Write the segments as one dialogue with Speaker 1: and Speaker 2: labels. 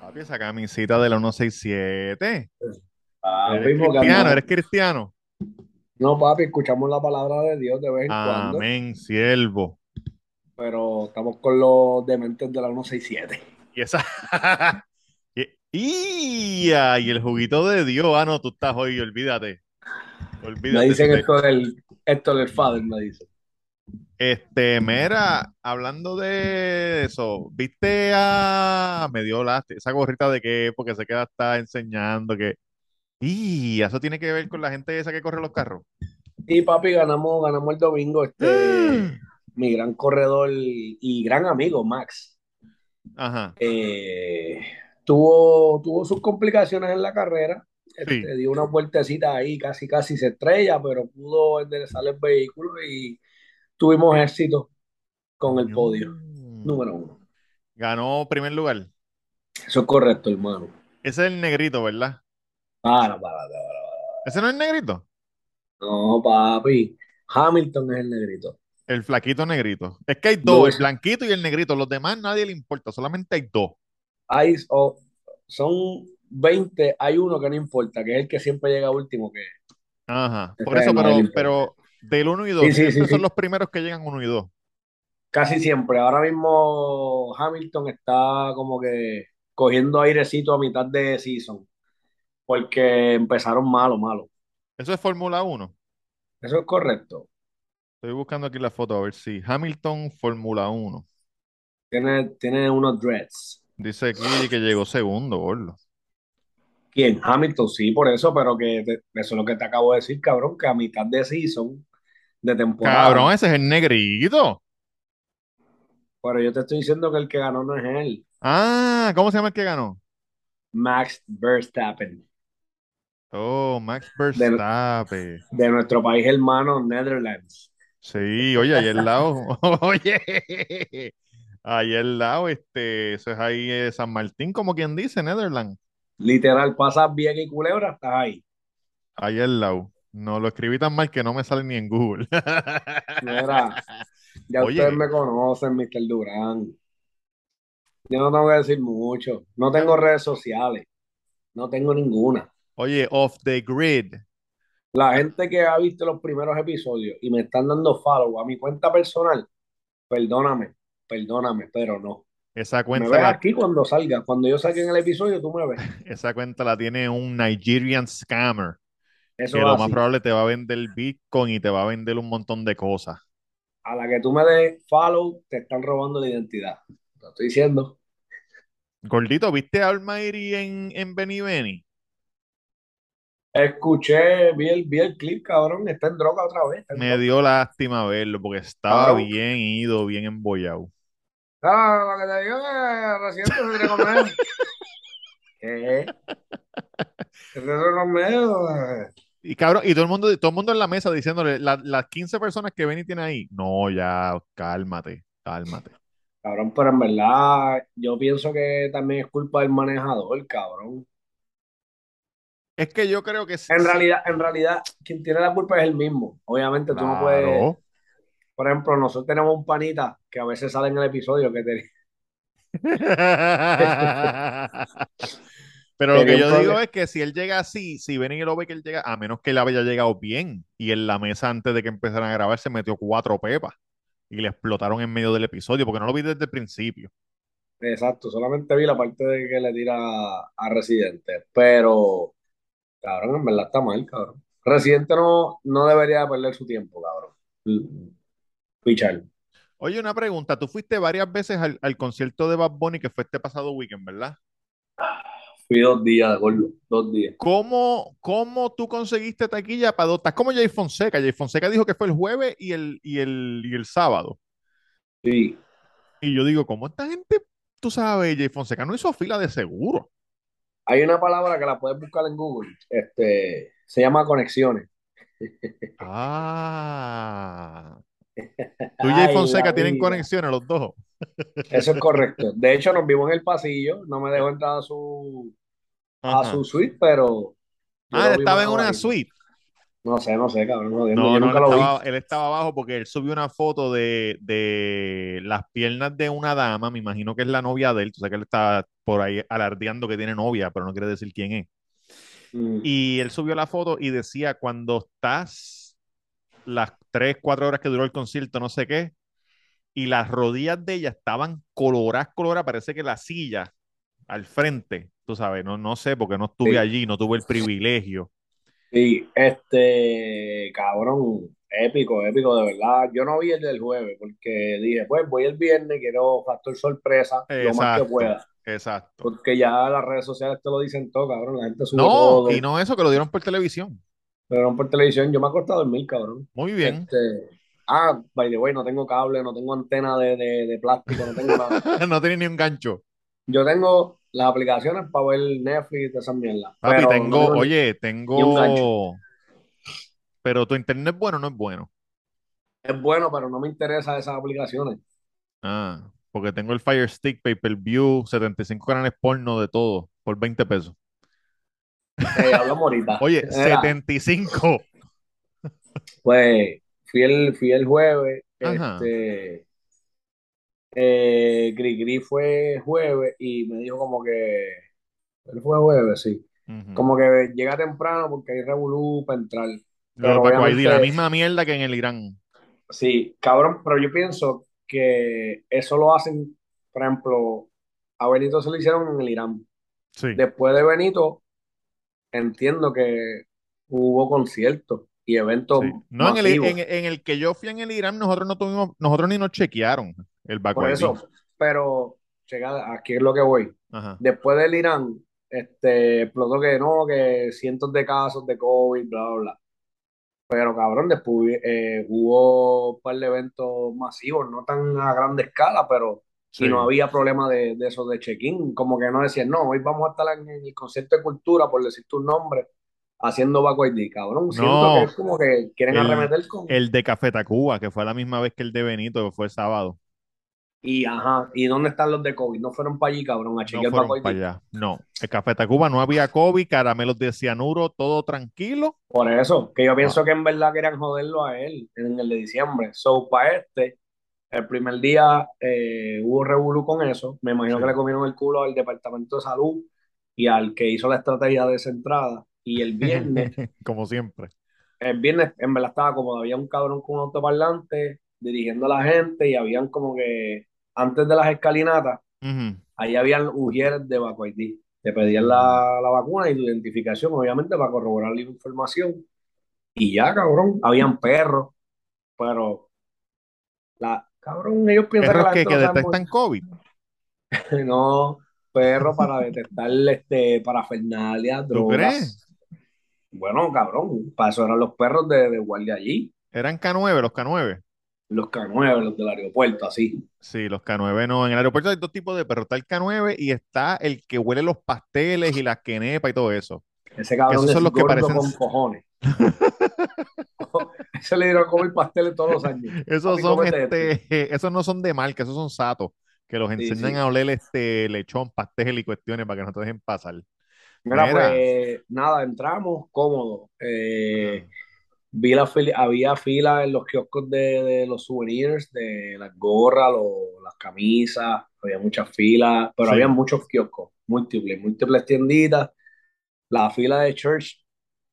Speaker 1: Papi, esa camisita de la 167.
Speaker 2: Papi,
Speaker 1: Eres cristiano, eres cristiano.
Speaker 2: No, papi, escuchamos la palabra de Dios de vez en cuando,
Speaker 1: Amén, siervo.
Speaker 2: Pero estamos con los dementes de la 167.
Speaker 1: Y esa. y, y el juguito de Dios. Ah, no, tú estás hoy, olvídate. Olvídate.
Speaker 2: Me dicen esto del, esto del Father, me dice.
Speaker 1: Este, mira, hablando de eso, ¿viste a... Me dio lástima, esa gorrita de qué, porque se queda está enseñando que... Y eso tiene que ver con la gente esa que corre los carros.
Speaker 2: Y papi, ganamos, ganamos el domingo, este, mi gran corredor y gran amigo, Max,
Speaker 1: Ajá.
Speaker 2: eh, tuvo, tuvo sus complicaciones en la carrera. Este,
Speaker 1: Sí.
Speaker 2: dio una vueltecita ahí, casi casi se estrella, pero pudo enderezar el vehículo y tuvimos éxito con el podio número uno.
Speaker 1: Ganó primer lugar.
Speaker 2: Eso es correcto, hermano.
Speaker 1: Ese es el negrito, ¿verdad?
Speaker 2: Para, para, para.
Speaker 1: ¿Ese no es el negrito?
Speaker 2: No, papi. Hamilton es el negrito.
Speaker 1: El flaquito negrito. Es que hay dos, el blanquito y el negrito. Los demás nadie le importa, solamente hay dos.
Speaker 2: Hay, o- son 20, hay uno que no importa, que es el que siempre llega último, que
Speaker 1: Ajá. Por eso, pero, pero del 1 y 2,
Speaker 2: Sí, sí, sí,
Speaker 1: son los primeros que llegan 1 y 2.
Speaker 2: casi siempre. Ahora mismo Hamilton está como que cogiendo airecito a mitad de season, porque empezaron malo, malo.
Speaker 1: Eso es Fórmula 1.
Speaker 2: Eso es correcto.
Speaker 1: Estoy buscando aquí la foto a ver si. Hamilton, Fórmula 1.
Speaker 2: Tiene, tiene unos dreads.
Speaker 1: Dice aquí que llegó segundo, gordo.
Speaker 2: ¿Quién? Hamilton, sí, por eso, pero que te- eso es lo que te acabo de decir, cabrón, que a mitad de season, de temporada.
Speaker 1: Cabrón, ese es el negrito.
Speaker 2: Pero yo te estoy diciendo que el que ganó no es él.
Speaker 1: Ah, ¿cómo se llama el que ganó?
Speaker 2: Max Verstappen,
Speaker 1: Oh, Max Verstappen.
Speaker 2: de nuestro país hermano, Netherlands.
Speaker 1: Sí, oye, ahí al lado. Oye, ahí al lado, este, eso es ahí eh, San Martín, como quien dice, Netherlands.
Speaker 2: Literal, pasas bien y culebra, estás ahí.
Speaker 1: Ahí al lado. No lo escribí tan mal que no me sale ni en Google.
Speaker 2: Mira, ya
Speaker 1: Oye.
Speaker 2: ustedes me conocen, Mr. Durán. Yo no tengo que decir mucho. No tengo redes sociales. No tengo ninguna.
Speaker 1: Oye, off the grid.
Speaker 2: La gente que ha visto los primeros episodios y me están dando follow a mi cuenta personal, perdóname, perdóname, pero no.
Speaker 1: Esa
Speaker 2: Me
Speaker 1: cuenta
Speaker 2: ves
Speaker 1: la,
Speaker 2: aquí cuando salga. Cuando yo salga en el episodio, tú me ves.
Speaker 1: esa cuenta la tiene un Nigerian scammer.
Speaker 2: Eso
Speaker 1: que lo
Speaker 2: así.
Speaker 1: más probable te va a vender Bitcoin y te va a vender un montón de cosas.
Speaker 2: A la que tú me des follow, te están robando la identidad. Te estoy diciendo.
Speaker 1: Gordito, ¿viste a Almighty en, en Benny Benny?
Speaker 2: Escuché, vi el, vi el clip, cabrón. Está en droga otra vez.
Speaker 1: Me dio lástima verlo porque estaba
Speaker 2: Cabrón.
Speaker 1: bien ido, bien embollado.
Speaker 2: Ah, lo que te digo que Residente se que comer. ¿Qué? Esos son los medios.
Speaker 1: Y cabrón, y todo el mundo, todo el mundo en la mesa diciéndole, la- las 15 personas que Benny tiene ahí, no, ya, cálmate, cálmate.
Speaker 2: Cabrón, pero en verdad, yo pienso que también es culpa del manejador, cabrón.
Speaker 1: Es que yo creo que sí.
Speaker 2: En realidad, en realidad, quien tiene la culpa es el mismo. Obviamente, tú no puedes. Por ejemplo, nosotros tenemos un panita que a veces sale en el episodio que te.
Speaker 1: Pero lo que yo digo es que si él llega así, si Benny lo ve que él llega, a menos que él haya llegado bien y en la mesa antes de que empezaran a grabar se metió cuatro pepas y le explotaron en medio del episodio porque no lo vi desde el principio.
Speaker 2: Exacto, solamente vi la parte de que le tira a, a Residente. Pero, cabrón, en verdad está mal, cabrón. Residente no, no debería perder su tiempo, cabrón. Pichar.
Speaker 1: Oye, una pregunta, tú fuiste varias veces al, al concierto de Bad Bunny que fue este pasado weekend, ¿verdad?
Speaker 2: Fui dos días, gordo, dos días.
Speaker 1: ¿Cómo, cómo tú conseguiste taquilla para dos? Estás como Jay Fonseca. Jay Fonseca dijo que fue el jueves y el, y el, y el sábado.
Speaker 2: Sí.
Speaker 1: Y yo digo, ¿cómo esta gente, tú sabes, Jay Fonseca no hizo fila de seguro?
Speaker 2: Hay una palabra que la puedes buscar en Google. Este, se llama conexiones.
Speaker 1: Ah, Tú y Jay
Speaker 2: Ay,
Speaker 1: Fonseca tienen conexiones los dos.
Speaker 2: Eso es correcto. De hecho, nos vimos en el pasillo. No me dejó entrar a su, a su suite, pero
Speaker 1: Ah, estaba en una
Speaker 2: abajito.
Speaker 1: suite.
Speaker 2: No sé, no sé, cabrón.
Speaker 1: No,
Speaker 2: Yo
Speaker 1: no, él
Speaker 2: vi.
Speaker 1: estaba, él estaba abajo porque él subió una foto de, de las piernas de una dama, me imagino que es la novia de él, tú sabes que él está por ahí alardeando que tiene novia, pero no quiere decir quién es.
Speaker 2: Mm.
Speaker 1: Y él subió la foto y decía, cuando estás las 3, 4 horas que duró el concierto, no sé qué, y las rodillas de ella estaban coloradas, coloradas, parece que la silla al frente, tú sabes, no, no sé, porque no estuve
Speaker 2: Sí.
Speaker 1: allí, no tuve el privilegio.
Speaker 2: Sí, este, cabrón, épico, épico, de verdad. Yo no vi el del jueves porque dije, pues voy el viernes, quiero factor sorpresa lo más que
Speaker 1: Exacto,
Speaker 2: pueda.
Speaker 1: exacto.
Speaker 2: Porque ya las redes sociales te lo dicen todo, cabrón. La gente sube
Speaker 1: No,
Speaker 2: todo,
Speaker 1: y no eso, que lo dieron por televisión.
Speaker 2: pero no por televisión. Yo me acosté a dormir, cabrón.
Speaker 1: Muy bien.
Speaker 2: Este, ah, by the way, no tengo cable, no tengo antena de, de, de plástico, no tengo nada.
Speaker 1: No tenía ni un gancho.
Speaker 2: Yo tengo las aplicaciones para ver Netflix de esas mierdas,
Speaker 1: Papi,
Speaker 2: pero
Speaker 1: tengo,
Speaker 2: no
Speaker 1: oye, tengo. Pero tu internet es bueno o no es bueno.
Speaker 2: Es bueno, pero no me interesa esas aplicaciones.
Speaker 1: Ah, porque tengo el Fire Stick, Pay Per View, 75 canales porno de todo, por 20 pesos.
Speaker 2: Eh, hablamos ahorita.
Speaker 1: Oye,
Speaker 2: Mira,
Speaker 1: 75.
Speaker 2: Pues fui el, fui el jueves,
Speaker 1: Ajá.
Speaker 2: este, eh, Grigri fue jueves y me dijo como que, él fue jueves, sí, como que llega temprano porque hay revolú para entrar, pero
Speaker 1: Paco Haití, la misma mierda que en el Irán.
Speaker 2: sí, cabrón, pero yo pienso que eso lo hacen, por ejemplo, a Benito se lo hicieron en el Irán,
Speaker 1: Sí.
Speaker 2: después de Benito, entiendo que hubo conciertos y eventos
Speaker 1: Sí. No, en el, en, en el que yo fui en el Irán, nosotros no tuvimos, nosotros ni nos chequearon el
Speaker 2: Por eso, pero, checa, aquí es lo que voy.
Speaker 1: Ajá.
Speaker 2: Después del Irán, este, explotó que no, que cientos de casos de COVID, bla, bla, bla. Pero cabrón, después eh, hubo un par de eventos masivos, no tan a grande escala, pero y no
Speaker 1: Sí.
Speaker 2: había problema de, de eso de check-in. Como que no decían, no, hoy vamos a estar en el concierto de cultura, por decir tu nombre, haciendo Baco ID, cabrón. Siento que
Speaker 1: No,
Speaker 2: es como que quieren
Speaker 1: el,
Speaker 2: arremeter con.
Speaker 1: el de Café Tacuba, que fue la misma vez que el de Benito, que fue el sábado.
Speaker 2: Y ajá, ¿y dónde están los de COVID? No fueron para allí, cabrón, a
Speaker 1: No
Speaker 2: chequear
Speaker 1: fueron
Speaker 2: ID.
Speaker 1: para allá. No. El Café Tacuba no había COVID, caramelos de cianuro, todo tranquilo.
Speaker 2: Por eso, que yo
Speaker 1: Ah,
Speaker 2: pienso que en verdad querían joderlo a él en el de diciembre. So, para este, el primer día eh, hubo revolú con eso. Me imagino que le comieron el culo al Departamento de Salud y al que hizo la estrategia de esa entrada. Y el viernes,
Speaker 1: Como siempre.
Speaker 2: el viernes en verdad estaba como había un cabrón con un autoparlante dirigiendo a la gente y habían como que antes de las escalinatas,
Speaker 1: Ujú.
Speaker 2: ahí habían ujieres de Haití. Te pedían la, la vacuna y tu identificación, obviamente, para corroborar la información. Y ya, cabrón, habían perros, pero la, cabrón, ellos piensan que
Speaker 1: Perros
Speaker 2: la
Speaker 1: que, detectan COVID.
Speaker 2: no, perros para detectar este, parafernalia,
Speaker 1: ¿Tú
Speaker 2: drogas.
Speaker 1: crees?
Speaker 2: Bueno, cabrón, para eso eran los perros de, de guardia allí,
Speaker 1: Eran K9, los K9.
Speaker 2: Los K9, los del aeropuerto, así.
Speaker 1: Sí, los K9 no. En el aeropuerto hay dos tipos de perros. Está el K9 y está el que huele los pasteles y las quenepas y todo eso.
Speaker 2: Ese cabrón
Speaker 1: esos
Speaker 2: es
Speaker 1: son los que parecen.
Speaker 2: con cojones. Ese le dieron a comer pasteles todos los años.
Speaker 1: Esos son
Speaker 2: este.
Speaker 1: este, esos no son de marca, esos son satos, que los
Speaker 2: Sí,
Speaker 1: enseñan
Speaker 2: sí.
Speaker 1: a oler este lechón, pastel y cuestiones para que no te dejen pasar.
Speaker 2: Mira,
Speaker 1: Mira,
Speaker 2: pues nada, entramos cómodo. Eh,
Speaker 1: ah,
Speaker 2: vi la fila, había fila en los kioscos de, de los souvenirs, de las gorras, lo- las camisas, había muchas filas, pero había muchos kioscos, múltiples, múltiples tienditas. La fila de Church,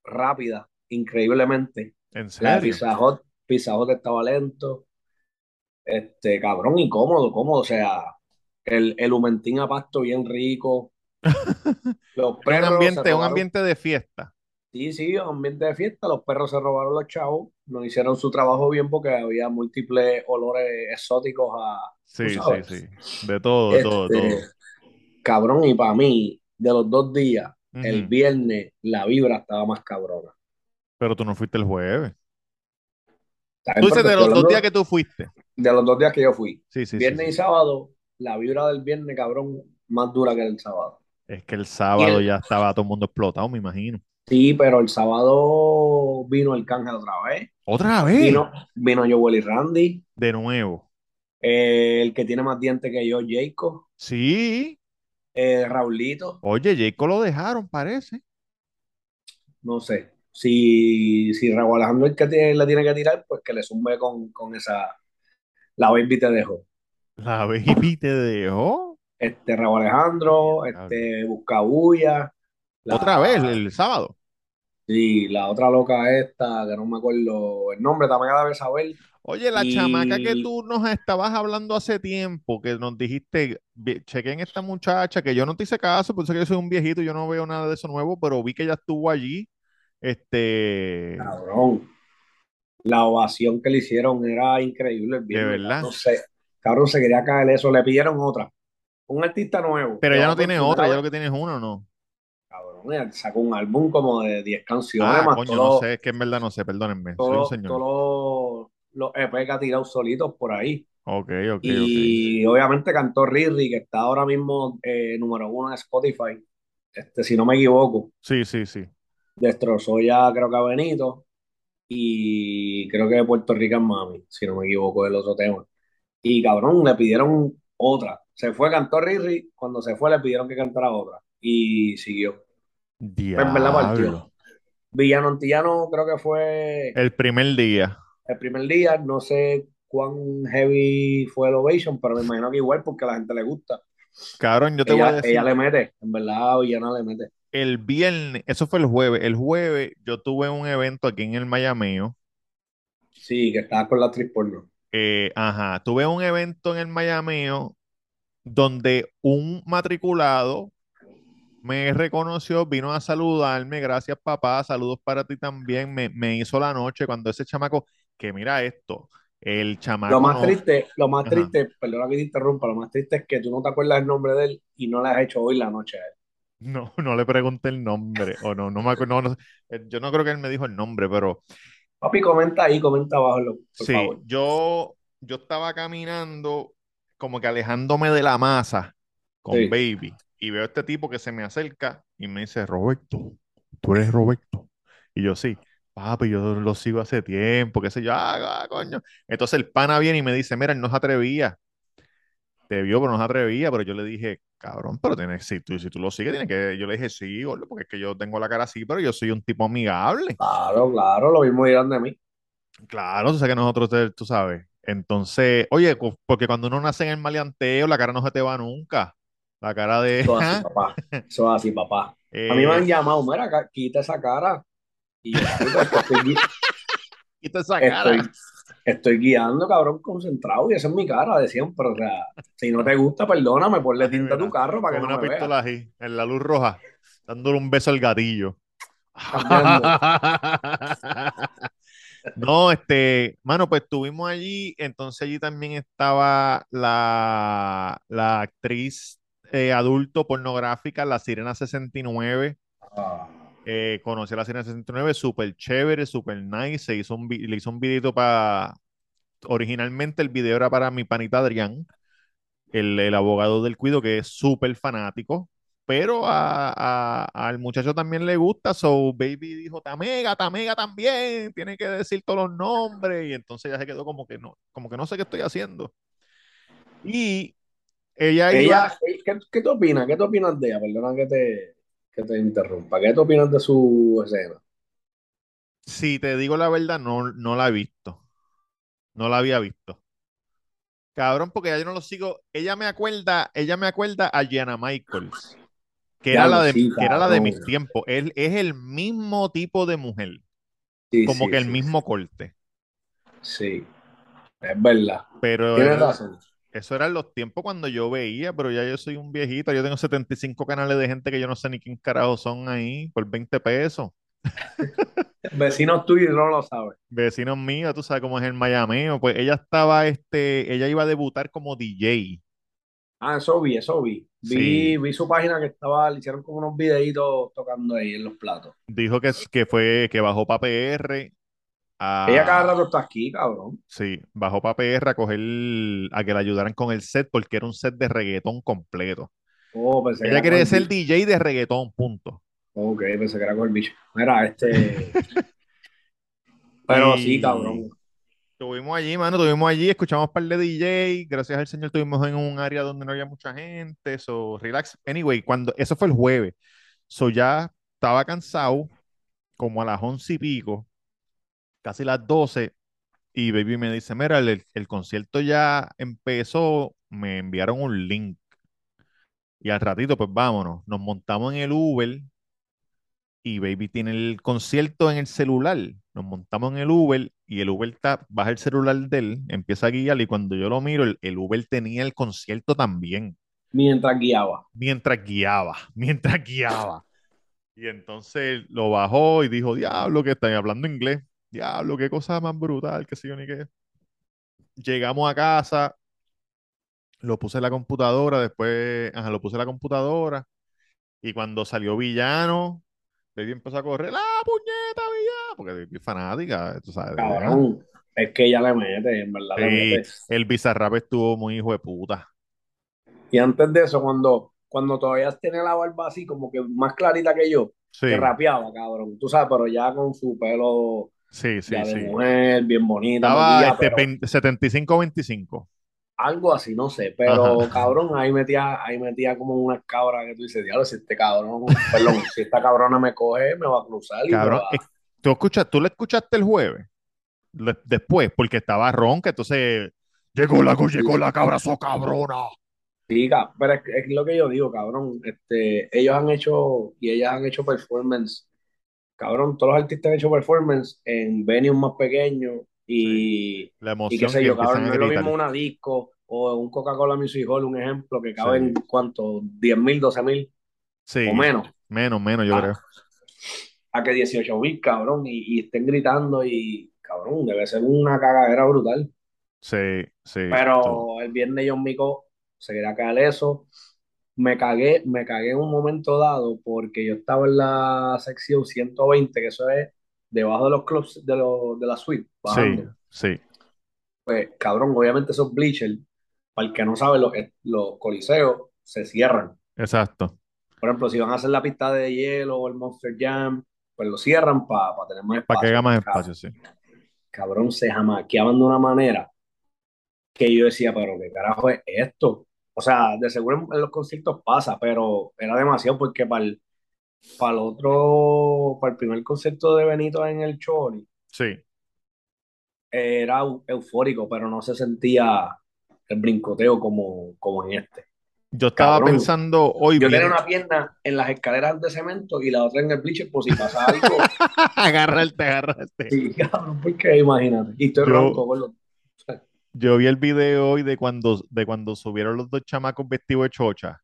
Speaker 2: rápida, increíblemente.
Speaker 1: ¿en
Speaker 2: La
Speaker 1: serio?
Speaker 2: Pizza Hut, Pizza Hut estaba lento. Este, cabrón, y cómodo. O sea, el, el humentín a pasto bien rico. Los
Speaker 1: un ambiente, un ambiente de fiesta.
Speaker 2: Sí, sí, ambiente de fiesta. Los perros se robaron los chavos. No hicieron su trabajo bien porque había múltiples olores exóticos a,
Speaker 1: Sí, sí, sí. De todo, de todo, de
Speaker 2: Este,
Speaker 1: todo.
Speaker 2: cabrón, y para mí, de los dos días, el viernes, la vibra estaba más cabrona.
Speaker 1: Pero tú no fuiste el jueves. Tú dices de los dos días que tú fuiste.
Speaker 2: de los dos días que yo fui.
Speaker 1: Sí, sí, sí,
Speaker 2: Viernes y sábado, la vibra del viernes, cabrón, más dura que el sábado.
Speaker 1: Es que el sábado
Speaker 2: el,
Speaker 1: ya estaba todo el mundo explotado, me imagino.
Speaker 2: Sí, pero el sábado vino el Cángel otra vez.
Speaker 1: Otra vez,
Speaker 2: Vino, vino Joel y Randy.
Speaker 1: de nuevo.
Speaker 2: eh, el que tiene más dientes que yo, Jacob.
Speaker 1: Sí,
Speaker 2: eh, Raulito.
Speaker 1: oye, Jacob lo dejaron, parece.
Speaker 2: No sé. Si, si Raúl Alejandro es el que tiene- le tiene que tirar, pues que le zumbe con, con esa. La baby te dejó.
Speaker 1: La baby te dejó.
Speaker 2: Este Raúl Alejandro, este Buscabulla. La-
Speaker 1: Otra vez, el sábado.
Speaker 2: Sí, la otra loca esta, que no me acuerdo el nombre, también la debe saber.
Speaker 1: Oye, la
Speaker 2: Y-
Speaker 1: chamaca que tú nos estabas hablando hace tiempo, que nos dijiste, "Vi- chequen esta muchacha, que yo no te hice caso, por eso que yo soy un viejito, yo no veo nada de eso nuevo, pero vi que ella estuvo allí. Este,
Speaker 2: Cabrón. La ovación que le hicieron era increíble el viernes.
Speaker 1: verdad?
Speaker 2: No sé. Cabrón, se quería caer eso. Le pidieron otra. Un artista nuevo.
Speaker 1: pero
Speaker 2: va
Speaker 1: no tiene otra, ya
Speaker 2: vez.
Speaker 1: lo que tiene es una, ¿no?
Speaker 2: Cabrón, sacó un álbum como de 10 canciones,
Speaker 1: Ah,
Speaker 2: más
Speaker 1: coño, no sé, es que en verdad no sé, perdónenme, soy un
Speaker 2: todos
Speaker 1: señor.
Speaker 2: todos los EP que ha tirado solitos por ahí.
Speaker 1: Ok, ok.
Speaker 2: Y obviamente cantó Riri, que está ahora mismo eh, número uno en Spotify. Este, si no me equivoco,
Speaker 1: Sí, sí, sí.
Speaker 2: destrozó ya creo que a Benito y creo que Puerto Rican Mami, si no me equivoco, el otro tema. Y cabrón, le pidieron otra. Se fue, cantó Riri, cuando se fue le pidieron que cantara otra y siguió. En verdad partió.
Speaker 1: Diablo.
Speaker 2: Villano Antillano creo que fue
Speaker 1: El primer día.
Speaker 2: el primer día, no sé cuán heavy fue el ovation, pero me imagino que igual porque a la gente le gusta.
Speaker 1: Cabrón, yo te voy a
Speaker 2: Ella,
Speaker 1: decir,
Speaker 2: ella le mete, en verdad Villana le mete.
Speaker 1: el viernes, eso fue el jueves, el jueves yo tuve un evento aquí en el Mayameo.
Speaker 2: Sí, que estaba con la actriz porno.
Speaker 1: Eh, ajá, tuve un evento en el Mayameo donde un matriculado me reconoció, vino a saludarme, gracias papá, saludos para ti también, me, me hizo la noche cuando ese chamaco, que mira esto, el chamaco
Speaker 2: Lo más
Speaker 1: no-
Speaker 2: triste, lo más
Speaker 1: Ajá.
Speaker 2: triste, perdona que te interrumpa, lo más triste es que tú no te acuerdas el nombre de él y no le has hecho hoy la noche a él.
Speaker 1: no, no le pregunté el nombre, o no, no me acuerdo, no, no, eh, yo no creo que él me dijo el nombre, pero
Speaker 2: Papi, comenta ahí, comenta abajo, por
Speaker 1: sí,
Speaker 2: favor.
Speaker 1: yo, yo estaba caminando como que alejándome de la masa con
Speaker 2: Sí.
Speaker 1: Baby y veo a este tipo que se me acerca y me dice, Roberto, tú eres Roberto. Y yo sí, papi, yo lo sigo hace tiempo, qué sé yo, ah, ah, coño. Entonces el pana viene y me dice, mira, él no se atrevía. Te vio, pero no se atrevía, pero yo le dije, cabrón, pero tienes, si tú, si tú lo sigues, tienes que, yo le dije, sí, gordo, porque es que yo tengo la cara así, pero yo soy un tipo amigable.
Speaker 2: Claro, claro, lo mismo dirán de mí.
Speaker 1: Claro, tú sabes que nosotros, te- tú sabes. Entonces, oye, porque cuando uno nace en el maleanteo, la cara no se te va nunca. La cara de...
Speaker 2: Eso es así, papá. Eso es así, papá. A mí me han
Speaker 1: Eh,
Speaker 2: llamado, mira, quita esa cara. Y yo, "Papi, pero es que estoy,
Speaker 1: quita esa cara.
Speaker 2: estoy, estoy guiando, cabrón, concentrado, y esa es mi cara de siempre. O sea, si no te gusta, perdóname, ponle tinta a tu carro para que
Speaker 1: Con
Speaker 2: no
Speaker 1: una
Speaker 2: me veas.
Speaker 1: pistola así, en la luz roja, dándole un beso al gatillo. No, este, mano, pues estuvimos allí, entonces allí también estaba la, la actriz eh, adulto pornográfica, la Sirena 69.
Speaker 2: Ah,
Speaker 1: Eh, conocí a la Sirena 69, súper chévere, súper nice. Se hizo un, le hizo un videito para. Originalmente el video era para mi panita Adrián, el, el abogado del cuido, que es súper fanático. Pero a- a- al muchacho también le gusta, so Baby dijo, Tamega, Tamega también, tiene que decir todos los nombres. Y entonces ya se quedó como que no, como que no sé qué estoy haciendo. Y ella iba.
Speaker 2: ¿qué, qué tú opinas? ¿Qué tú opinas de ella? Perdona que te, que te interrumpa. ¿Qué tú opinas de su escena?
Speaker 1: Si te digo la verdad, no, no la he visto. No la había visto. Cabrón, porque ya yo no lo sigo. Ella me acuerda, ella me acuerda a Gianna Michaels, que era la de,
Speaker 2: sí,
Speaker 1: que era la de mis tiempos. Él es el mismo tipo de mujer,
Speaker 2: Sí,
Speaker 1: como
Speaker 2: sí,
Speaker 1: que el
Speaker 2: sí,
Speaker 1: mismo corte.
Speaker 2: Sí, es verdad.
Speaker 1: Pero
Speaker 2: Tienes razón.
Speaker 1: Eso eran los tiempos cuando yo veía, pero ya yo soy un viejito. Yo tengo 75 canales de gente que yo no sé ni quién carajo son ahí por 20 pesos.
Speaker 2: Vecinos tuyos no lo saben.
Speaker 1: Vecinos míos, tú sabes cómo es el Miami. Pues ella estaba, este, ella iba a debutar como DJ.
Speaker 2: Ah, eso vi, eso vi. Vi,
Speaker 1: Sí.
Speaker 2: vi su página que estaba, le hicieron como unos videitos tocando ahí en los platos.
Speaker 1: Dijo que, que fue, que bajó para PR a,
Speaker 2: Ella cada rato está aquí, cabrón.
Speaker 1: sí, bajó para PR a coger, a que le ayudaran con el set, porque era un set de reggaetón completo.
Speaker 2: Oh, pensé que
Speaker 1: Ella quiere
Speaker 2: con
Speaker 1: ser
Speaker 2: el-
Speaker 1: DJ de reggaetón, punto.
Speaker 2: Ok, pensé que era con el bicho. Mira, este. Pero sí, cabrón.
Speaker 1: estuvimos allí, mano, estuvimos allí, escuchamos un par de DJ, gracias al Señor estuvimos en un área donde no había mucha gente, so relax. Anyway, cuando, eso fue el jueves, so ya estaba cansado, como a las once y pico, casi las doce, y Baby me dice, mira, el, el concierto ya empezó, me enviaron un link, y al ratito, pues vámonos, nos montamos en el Uber, y Baby tiene el concierto en el celular. Nos montamos en el Uber y el Uber está, baja el celular de él, empieza a guiar y cuando yo lo miro, el, el Uber tenía el concierto también,
Speaker 2: Mientras guiaba.
Speaker 1: mientras guiaba, mientras guiaba. Y entonces lo bajó y dijo, diablo, que están hablando inglés, diablo, qué cosa más brutal, qué sé yo ni qué. Llegamos a casa, lo puse en la computadora, después, ajá, lo puse en la computadora y cuando salió Villano, Baby empezó a correr, ¡la puñeta, Villano! Porque Baby es fanática, tú sabes.
Speaker 2: Cabrón. Es que ella le mete, en verdad le
Speaker 1: Sí,
Speaker 2: mete.
Speaker 1: el Bizarrap estuvo muy hijo de puta.
Speaker 2: Y antes de eso, cuando, cuando todavía tenía la barba así, como que más clarita que yo, que
Speaker 1: Sí,
Speaker 2: rapeaba, cabrón. Tú sabes, pero ya con su pelo
Speaker 1: sí, sí,
Speaker 2: ya de
Speaker 1: sí.
Speaker 2: mujer, bien bonita,
Speaker 1: Estaba este,
Speaker 2: pero
Speaker 1: 20 75-25.
Speaker 2: algo así, no sé.
Speaker 1: Ajá.
Speaker 2: Pero cabrón, ahí metía, ahí metía como unas cabras que tú dices, diablo, si este cabrón, perdón, si esta cabrona me coge, me va a cruzar y
Speaker 1: Cabrón,
Speaker 2: va.
Speaker 1: ¿tú, escuchas, ¿tú lo escuchaste el jueves? Le- después, porque estaba ronca, entonces llegó la, llegó la cabra, so cabrona.
Speaker 2: Sí, pero es, es lo que yo digo, cabrón. Este, ellos han hecho y ellas han hecho performance, cabrón. Todos los artistas han hecho performance en venues más pequeños
Speaker 1: Sí,
Speaker 2: y,
Speaker 1: la
Speaker 2: y qué
Speaker 1: emoción
Speaker 2: sé yo, cabrón. No es lo mismo una disco o un Coca-Cola Music Hall, un ejemplo, que caben,
Speaker 1: Sí,
Speaker 2: ¿cuánto? diez mil, doce mil o
Speaker 1: sí,
Speaker 2: menos.
Speaker 1: menos, menos, yo
Speaker 2: A,
Speaker 1: creo.
Speaker 2: a que 18 mil, cabrón, y, y estén gritando y, cabrón, debe ser una cagadera brutal.
Speaker 1: Sí, sí,
Speaker 2: Pero el viernes John Mico se quería caer eso. Me cagué, me cagué en un momento dado porque yo estaba en la sección 120, que eso es debajo de los clubs de, los, de la suite,
Speaker 1: sí,
Speaker 2: bajando.
Speaker 1: sí,
Speaker 2: Pues, cabrón, obviamente esos bleachers, para el que no sabe, los, los coliseos se cierran.
Speaker 1: exacto.
Speaker 2: Por ejemplo, si van a hacer la pista de hielo o el Monster Jam, pues lo cierran para tener más
Speaker 1: Para que haga
Speaker 2: espacio.
Speaker 1: más espacio, sí.
Speaker 2: Cabrón, se jamaqueaban de una manera que yo decía, pero ¿qué carajo es esto? O sea, de seguro en, en los conciertos pasa, pero era demasiado porque para el, para el otro, para el primer concierto de Benito en el Choli,
Speaker 1: Sí.
Speaker 2: era eu- eufórico, pero no se sentía el brincoteo como, como en este.
Speaker 1: Yo estaba
Speaker 2: Cabrón,
Speaker 1: pensando hoy
Speaker 2: yo tenía una pierna en las escaleras de cemento y la otra en el bleacher por si pasa algo.
Speaker 1: Agárrate, agárrate.
Speaker 2: Sí, cabrón, porque imagínate. Y estoy ronco,
Speaker 1: Yo,
Speaker 2: gordo.
Speaker 1: Yo vi el video hoy de cuando, de cuando subieron los dos chamacos vestidos de chocha.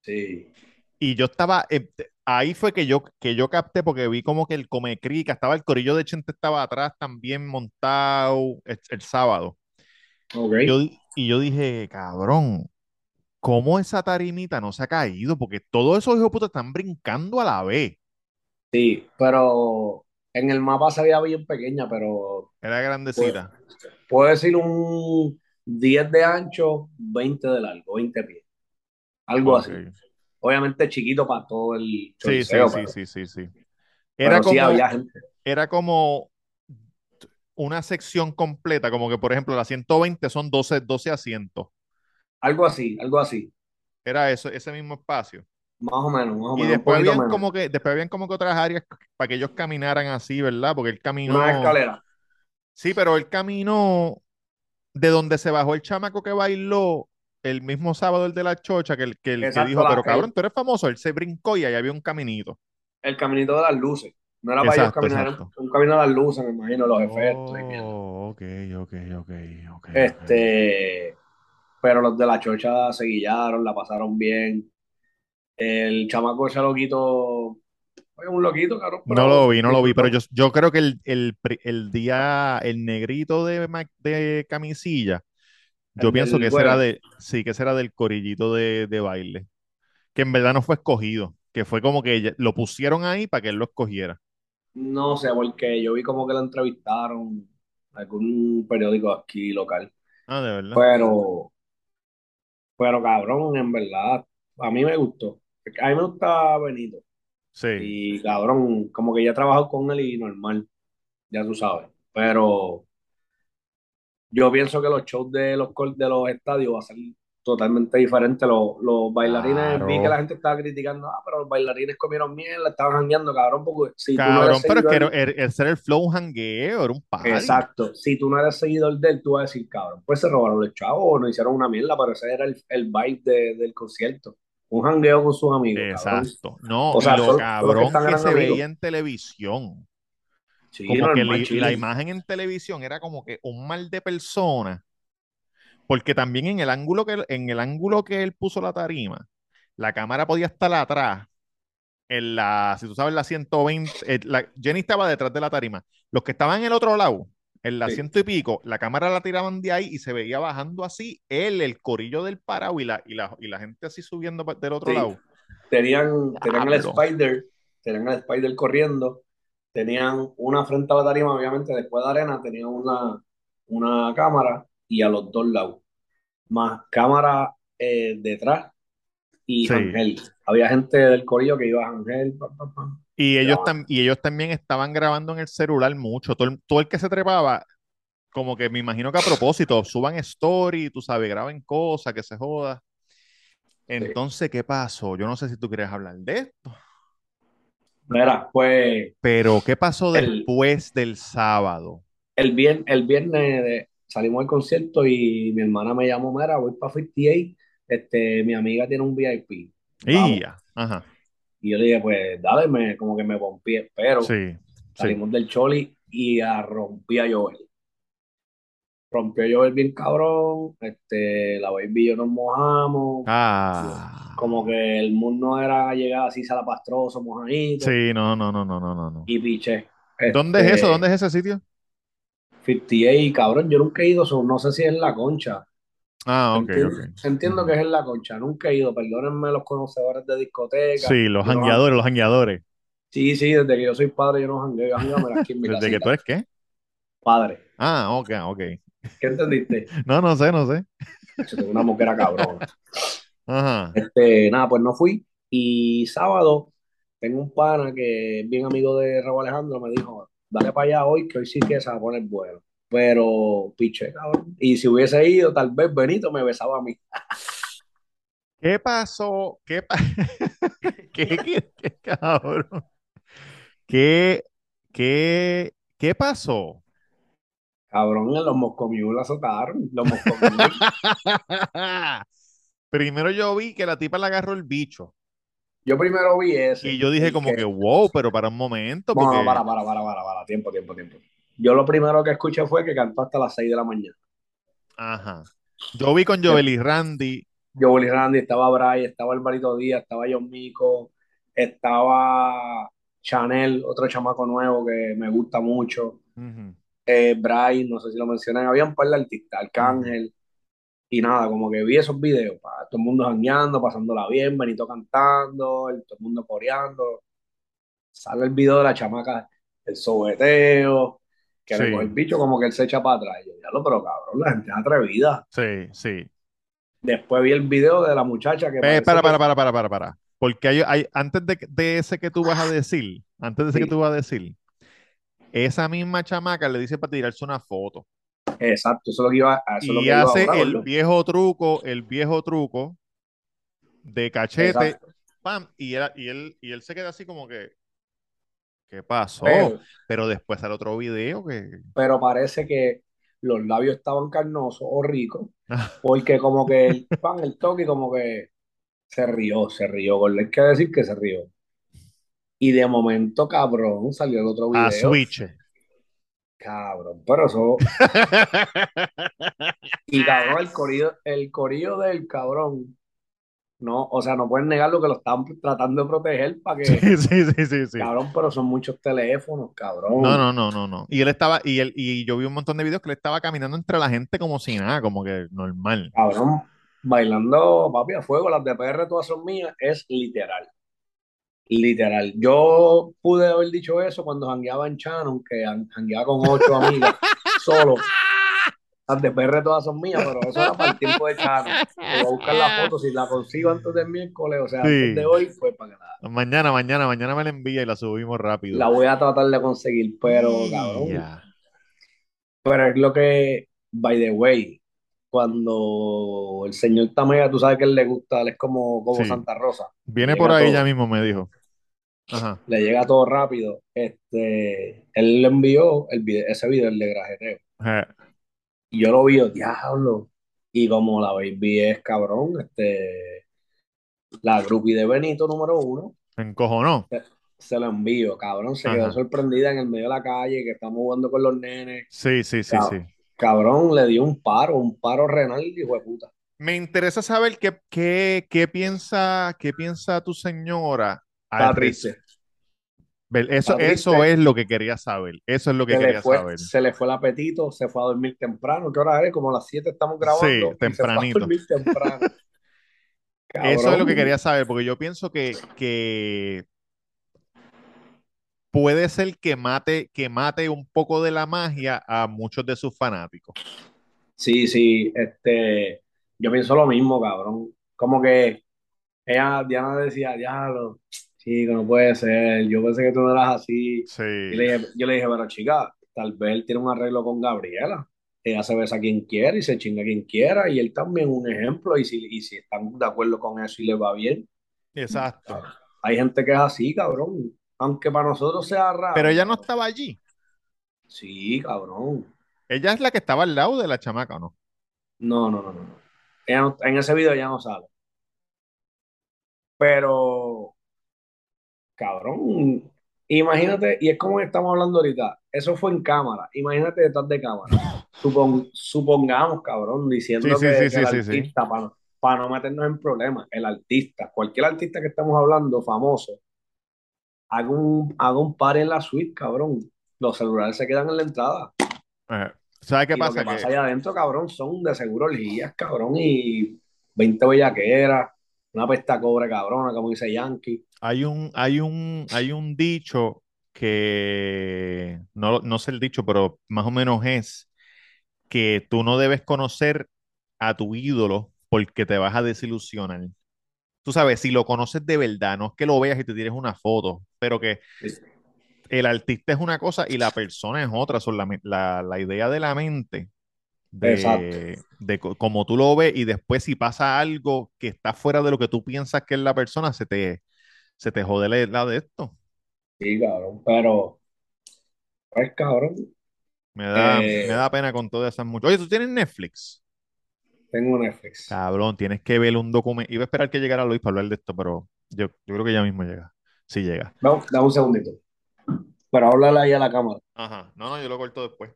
Speaker 2: Sí.
Speaker 1: Y yo estaba, eh, ahí fue que yo, que yo capté porque vi como que el Comecrica, estaba el corillo de Chente estaba atrás también montado el, el sábado.
Speaker 2: Ok.
Speaker 1: Yo, y yo dije, cabrón, ¿cómo esa tarimita no se ha caído? Porque todos esos hijos puta están brincando a la vez.
Speaker 2: Sí, pero en el mapa se veía bien pequeña, pero
Speaker 1: Era grandecita.
Speaker 2: puedo decir un 10 de ancho, 20 de largo, 20 pies, algo así. Obviamente chiquito para todo el
Speaker 1: Sí, sí, sí,
Speaker 2: pero,
Speaker 1: sí, sí, sí. Era
Speaker 2: pero sí había
Speaker 1: como,
Speaker 2: gente.
Speaker 1: era como una sección completa, como que por ejemplo la 120 son 12, 12 asientos.
Speaker 2: Algo así, algo así.
Speaker 1: Era eso, ese mismo espacio.
Speaker 2: Más o menos, más o
Speaker 1: Y
Speaker 2: menos, un
Speaker 1: después habían
Speaker 2: menos.
Speaker 1: como que, después habían como que otras áreas para que ellos caminaran así, ¿verdad? Porque él
Speaker 2: Una
Speaker 1: caminó,
Speaker 2: escalera.
Speaker 1: sí, pero él caminó de donde se bajó el chamaco que bailó el mismo sábado, el de la chocha, que el que, el que
Speaker 2: Exacto,
Speaker 1: dijo, pero cabrón, tú eres famoso, él se brincó y ahí había un caminito.
Speaker 2: el caminito de las luces. No era para ellos
Speaker 1: Exacto,
Speaker 2: caminar,
Speaker 1: exacto.
Speaker 2: un camino de las luces, me imagino, los efectos y.
Speaker 1: Oh, ok, ok, ok, ok, ok.
Speaker 2: Este, pero los de la chocha se guillaron, la pasaron bien. El chamaco ese loquito, un loquito, cabrón,
Speaker 1: No lo vi, no lo vi, pero yo, yo creo que el, el, el día, el negrito de, de camisilla, yo
Speaker 2: El
Speaker 1: pienso que
Speaker 2: del
Speaker 1: ese era
Speaker 2: jueves.
Speaker 1: de, sí, que ese era del corillito de, de baile, que en verdad no fue escogido, que fue como que lo pusieron ahí para que él lo escogiera.
Speaker 2: No sé, porque yo vi como que lo entrevistaron en algún periódico aquí local.
Speaker 1: Ah, de verdad.
Speaker 2: Pero, pero cabrón, en verdad, a mí me gustó. A mí me gusta Benito.
Speaker 1: Sí.
Speaker 2: Y cabrón, como que ya he trabajado con él y normal, ya tú sabes. Pero yo pienso que los shows de los, de los estadios va a ser totalmente diferente. Los, los bailarines, vi que la gente estaba criticando, ah, pero los bailarines comieron mierda, estaban jangueando, cabrón, porque si tú no
Speaker 1: Cabrón,
Speaker 2: eres
Speaker 1: pero es que era- ese era el flow un jangueo, era un party.
Speaker 2: exacto, si tú no eres seguidor de él, tú vas a decir, cabrón, pues se robaron los chavos o no hicieron una mierda, pero ese era el, el vibe de- del concierto. Un jangueo con sus amigos, cabrón.
Speaker 1: Exacto. No,
Speaker 2: O sea,
Speaker 1: y lo
Speaker 2: que
Speaker 1: cabrón que se
Speaker 2: amigos.
Speaker 1: veía en televisión.
Speaker 2: Sí,
Speaker 1: Como que la, imagen en televisión era como que un mal de persona. Porque también en el ángulo que, en el ángulo que él puso la tarima, la cámara podía estar atrás. En la, si tú sabes, la 120, eh, la, Jenny estaba detrás de la tarima. Los que estaban en el otro lado, en la
Speaker 2: Sí.
Speaker 1: ciento y pico, la cámara la tiraban de ahí y se veía bajando así él, el corillo del parado y la, y la, y la gente así subiendo del otro
Speaker 2: Sí.
Speaker 1: lado.
Speaker 2: Tenían, tenían el
Speaker 1: Diablo.
Speaker 2: Spider, tenían el Spider corriendo, tenían una frente a la tarima, obviamente, después de arena, tenían una, una cámara y a los dos lados, más cámara eh, detrás y
Speaker 1: Sí.
Speaker 2: Ángel. Había gente del corillo que iba a Ángel, pa, pa, pa.
Speaker 1: Y ellos, tam- y ellos también estaban grabando en el celular mucho. Todo el, todo el que se trepaba, como que me imagino que a propósito, suban story, tú sabes, graben cosas, que se joda. Entonces, ¿qué pasó? Yo no sé si tú quieres hablar de esto,
Speaker 2: Mira, pues
Speaker 1: pero ¿qué pasó
Speaker 2: El-
Speaker 1: después del sábado?
Speaker 2: el viernes, el viernes de- salimos al concierto y mi hermana me llamó, mira, voy para 58, este, mi amiga tiene un VIP.
Speaker 1: Y ya, ajá,
Speaker 2: Y yo le dije, pues dale, me, como que me pompié, pero
Speaker 1: sí, sí.
Speaker 2: salimos del Choli y a rompí a llover. Rompió a llover bien cabrón, este, la baby y yo nos mojamos,
Speaker 1: Ah,
Speaker 2: como que el mundo no era llegar así salapastroso, mojadito,
Speaker 1: sí, no, no, no, no, no, no,
Speaker 2: y piché.
Speaker 1: ¿Dónde es
Speaker 2: Este,
Speaker 1: eso? ¿Dónde es ese sitio?
Speaker 2: 58, cabrón, yo nunca he ido, no sé si es en La Concha.
Speaker 1: Ah, ok,
Speaker 2: Entiendo,
Speaker 1: ok.
Speaker 2: entiendo que es en La Concha, nunca he ido, perdónenme los conocedores de discoteca.
Speaker 1: Sí, los jangueadores, los jangueadores.
Speaker 2: Sí, sí, desde que yo soy padre yo no jangueo, yo jangueo aquí en mi
Speaker 1: ¿Desde que
Speaker 2: casita.
Speaker 1: tú eres qué?
Speaker 2: Padre,
Speaker 1: Ah, ok, ok.
Speaker 2: ¿qué entendiste?
Speaker 1: No, no sé, no sé.
Speaker 2: Yo tengo una moquera cabrona.
Speaker 1: Ajá.
Speaker 2: Este, nada, pues no fui. Y sábado tengo un pana que es bien amigo de Raúl Alejandro, me dijo, dale para allá hoy, que hoy sí que se va a poner bueno. Pero piché, cabrón. Y si hubiese ido, tal vez Benito me besaba a mí.
Speaker 1: ¿Qué pasó? ¿Qué, pa- ¿Qué, qué, qué cabrón? ¿Qué, qué, qué pasó?
Speaker 2: Cabrón, los Moscomiul la azotaron. Los.
Speaker 1: Primero yo vi que la tipa le agarró el bicho
Speaker 2: Yo primero vi ese.
Speaker 1: y yo dije como
Speaker 2: que-
Speaker 1: wow, pero para un momento,
Speaker 2: No, para, para, para, para, para. Tiempo, tiempo, tiempo. Yo lo primero que escuché fue que cantó hasta las 6 de la mañana.
Speaker 1: ajá. Yo vi con Joel y Randy,
Speaker 2: Yo, Willy Randy, estaba Bray, estaba Alvarito Díaz, estaba John Mico, estaba Chanel, otro chamaco nuevo que me gusta mucho. Eh, Bray, no sé si lo mencionan, había un par de artistas, Arcángel, y nada, como que vi esos videos, pa, todo el mundo jangueando, pasándola bien, Benito cantando, el- todo el mundo coreando. Sale el video de la chamaca, el sobeteo, que
Speaker 1: Sí.
Speaker 2: le coge el bicho como que él se echa para atrás. Y yo, ya lo, pero cabrón, la gente es atrevida.
Speaker 1: Sí, sí.
Speaker 2: Después vi el video de la muchacha que
Speaker 1: Eh, para, para, para, para, para, para. Porque hay, hay- antes de, de ese que tú vas a decir, antes de ese
Speaker 2: Sí.
Speaker 1: que tú vas a decir, esa misma chamaca le dice para tirarse una foto.
Speaker 2: Exacto, eso es lo que iba, a eso es lo
Speaker 1: y
Speaker 2: iba
Speaker 1: hace el viejo truco, el viejo truco de cachete,
Speaker 2: Exacto.
Speaker 1: pam, y él, y él, y él se queda así como que, ¿qué pasó?
Speaker 2: Pero,
Speaker 1: Pero después sale otro video que,
Speaker 2: pero parece que los labios estaban carnosos o ricos, porque como que el pan, el toque, como que se rió, se rió, gordo. Hay que decir que se rió. Y de momento, cabrón, salió el otro
Speaker 1: a
Speaker 2: video.
Speaker 1: switch.
Speaker 2: Cabrón, pero eso. Y cabrón, el corillo, el corillo del cabrón. No, o sea, no pueden negar lo que lo están tratando de proteger para que.
Speaker 1: Sí, sí, sí, sí, sí.
Speaker 2: Cabrón, pero son muchos teléfonos, cabrón.
Speaker 1: No, no, no, no, no. Y él estaba, y él, y yo vi un montón de videos que él estaba caminando entre la gente como si nada, como que normal.
Speaker 2: Cabrón, bailando papi a fuego, las de PR todas son mías, es literal. Literal. Yo pude haber dicho eso cuando jangueaba en Shannon, que jangueaba con ocho amigas, solo. Las de PR todas son mías, pero eso era para el tiempo de Chano. Voy a buscar la foto, si la consigo antes del miércoles, o sea,
Speaker 1: Sí.
Speaker 2: antes de hoy, pues para que la,
Speaker 1: Mañana, mañana, mañana me la envía y la subimos rápido.
Speaker 2: la voy a tratar de conseguir, pero cabrón.
Speaker 1: Ya.
Speaker 2: Pero es lo que, by the way, cuando el señor Tamega, tú sabes que él le gusta, él es como, como
Speaker 1: Sí.
Speaker 2: Santa Rosa.
Speaker 1: Viene por ahí
Speaker 2: todo.
Speaker 1: ya mismo, me dijo. Ajá.
Speaker 2: le llega todo rápido. Este, él le envió el video, ese video, el de grajeteo.
Speaker 1: Eh,
Speaker 2: Y yo lo vi, yo, diablo. Y como la baby es cabrón, este, la groupie de Benito número uno,
Speaker 1: encojonó.
Speaker 2: se lo envío, cabrón. Se quedó sorprendida en el medio de la calle, que estamos jugando con los nenes.
Speaker 1: Sí, sí, sí,
Speaker 2: Cab-
Speaker 1: sí.
Speaker 2: Cabrón, le dio un paro, un paro renal, hijo de puta.
Speaker 1: Me interesa saber qué, qué, qué piensa, qué piensa tu señora al res- Eso, eso
Speaker 2: triste.
Speaker 1: es lo que quería saber. Eso es lo que quería
Speaker 2: fue,
Speaker 1: saber.
Speaker 2: se le fue el apetito, se fue a dormir temprano. ¿Qué hora es? Como a las 7 estamos grabando.
Speaker 1: Sí,
Speaker 2: y se fue a
Speaker 1: tempranito.
Speaker 2: dormir temprano.
Speaker 1: Eso es lo que quería saber, porque yo pienso que, que puede ser que mate, que mate un poco de la magia a muchos de sus fanáticos.
Speaker 2: Sí, sí, este, yo pienso lo mismo, cabrón. Como que ella, Diana decía, diablo, chico, no puede ser. Yo pensé que tú no eras así.
Speaker 1: Sí.
Speaker 2: Y le dije, yo le dije, pero chica, tal vez él tiene un arreglo con Gabriela. Ella se besa a quien quiera y se chinga a quien quiera. Y él también un ejemplo. Y si, y si están de acuerdo con eso y le va bien,
Speaker 1: Exacto.
Speaker 2: hay gente que es así, cabrón. Aunque para nosotros sea raro.
Speaker 1: Pero ella no estaba allí.
Speaker 2: Sí, cabrón.
Speaker 1: Ella es la que estaba al lado de la chamaca, ¿o no?
Speaker 2: No, no, no, no. no. Ella no- en ese video ya no sale. Pero, cabrón, imagínate, y es como estamos hablando ahorita, eso fue en cámara, imagínate detrás de cámara. Supon- supongamos, cabrón, diciendo
Speaker 1: Sí,
Speaker 2: que,
Speaker 1: sí,
Speaker 2: que
Speaker 1: sí,
Speaker 2: el artista, para no, para no meternos en problemas, el artista, cualquier artista que estemos hablando, famoso, haga un, haga un par en la suite, cabrón. Los celulares se quedan en la entrada.
Speaker 1: Eh, ¿Sabes qué
Speaker 2: Y lo
Speaker 1: pasa?
Speaker 2: que pasa
Speaker 1: Que
Speaker 2: allá adentro, cabrón, son de seguro orgías, cabrón, y 20 bellaqueras, una pesta cobre cabrona, como dice Yankee.
Speaker 1: Hay un, hay un, hay un dicho que no, no sé el dicho, pero más o menos es que tú no debes conocer a tu ídolo porque te vas a desilusionar. Tú sabes, si lo conoces de verdad, no es que lo veas y te tires una foto, pero que el artista es una cosa y la persona es otra. Son la, la- la idea de la mente, de, de como tú lo ves y después si pasa algo que está fuera de lo que tú piensas que es la persona, se te, se te jode la, de esto.
Speaker 2: Sí, cabrón, pero, pues, cabrón,
Speaker 1: Me da,
Speaker 2: Eh,
Speaker 1: me da pena con todas esas muchas. Oye, ¿tú tienes Netflix?
Speaker 2: tengo Netflix.
Speaker 1: Cabrón, tienes que ver un documento. Iba a esperar que llegara Luis para hablar de esto, pero yo, yo creo que ya mismo llega. Sí llega.
Speaker 2: Dame, dame un segundito. Pero háblale ahí a la cámara.
Speaker 1: Ajá. No, no, yo lo corto después.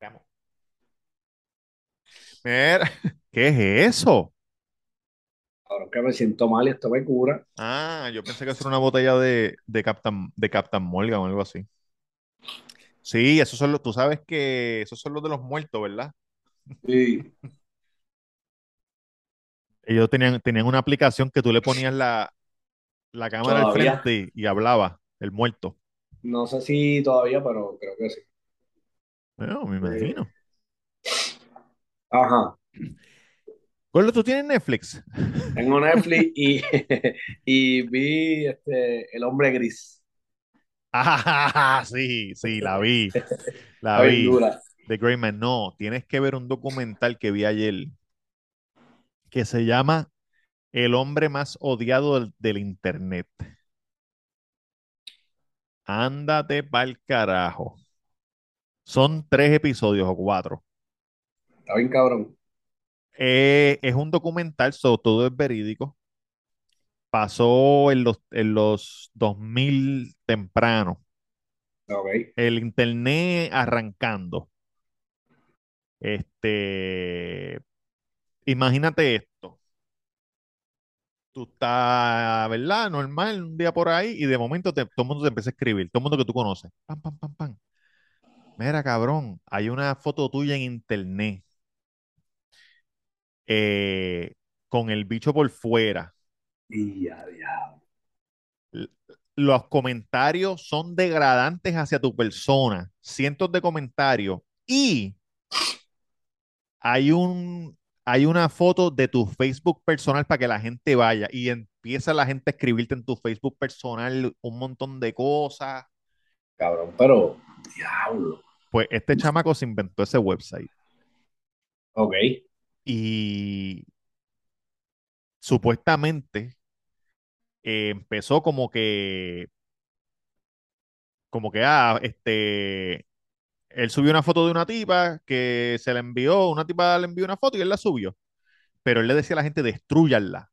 Speaker 1: Vamos. Mira, ¿qué es eso?
Speaker 2: Cabrón, que me siento mal y esto me cura.
Speaker 1: Ah, yo pensé que eso era una botella de, de Captain, de Captain Morgan o algo así. Sí, esos son los, tú sabes que esos son los de los muertos, ¿verdad?
Speaker 2: Sí,
Speaker 1: Ellos tenían, tenían una aplicación que tú le ponías la, la cámara al frente y, y hablaba, el muerto.
Speaker 2: no sé si todavía, pero creo que sí.
Speaker 1: Bueno, me imagino.
Speaker 2: Ajá.
Speaker 1: Gordo, ¿tú tienes Netflix?
Speaker 2: Tengo Netflix y, y vi este, El Hombre Gris.
Speaker 1: Ah, sí, sí, la vi, la vi. The Great Man. No, tienes que ver un documental que vi ayer que se llama El hombre más odiado del, del internet. Ándate pa'l carajo. Son tres episodios o cuatro.
Speaker 2: Está bien cabrón.
Speaker 1: Eh, es un documental, so, todo es verídico. Pasó en los, en los 2000 temprano.
Speaker 2: Ok.
Speaker 1: El internet arrancando. Este, imagínate esto. Tú estás, ¿verdad? Normal, un día por ahí, y de momento te- todo el mundo te empieza a escribir, todo el mundo que tú conoces. Pam, pam, pam, pam. Mira, cabrón, hay una foto tuya en internet. eh, con el bicho por fuera.
Speaker 2: Y ya, ya.
Speaker 1: L- Los comentarios son degradantes hacia tu persona, cientos de comentarios. Y hay un, hay una foto de tu Facebook personal para que la gente vaya y empieza la gente a escribirte en tu Facebook personal un montón de cosas.
Speaker 2: Cabrón, pero, diablo.
Speaker 1: Pues este chamaco se inventó ese website
Speaker 2: Ok.
Speaker 1: y supuestamente eh, empezó como que, como que, ah, este, él subió una foto de una tipa que se le envió, una tipa le envió una foto y él la subió, pero él le decía a la gente, destruyanla.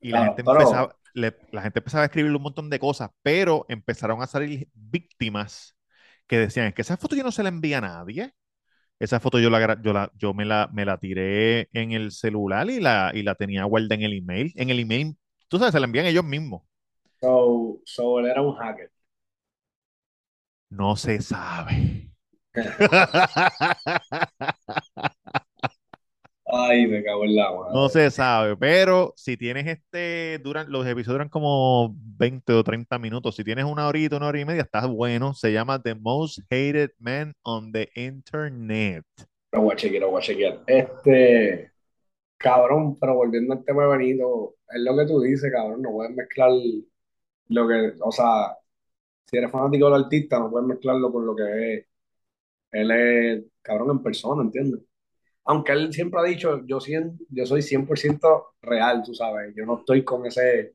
Speaker 1: Y la gente
Speaker 2: pero-
Speaker 1: empezaba, le- la gente empezaba a escribirle un montón de cosas, pero empezaron a salir víctimas que decían, es que esa foto yo no se la envía a nadie. Esa foto yo la, yo la, yo me la, me la tiré en el celular y la, y la tenía guardada en el email. En el email, tú sabes, se la envían ellos mismos.
Speaker 2: So, so él era un hacker.
Speaker 1: No se sabe.
Speaker 2: Ay, me cago en la madre.
Speaker 1: No se sabe, pero si tienes este, duran, los episodios duran como 20 o 30 minutos. Si tienes una horita, una hora y media, está bueno. Se llama The Most Hated Man on the Internet.
Speaker 2: Lo voy a chequear, lo voy a chequear. Este, cabrón, pero volviendo al tema de Benito, es lo que tú dices, cabrón, no puedes mezclar lo que, o sea, si eres fanático del artista, no puedes mezclarlo con lo que es. Él es, cabrón, en persona, ¿entiendes? Aunque él siempre ha dicho, yo, cien- yo soy 100% real, tú sabes, yo no estoy con ese,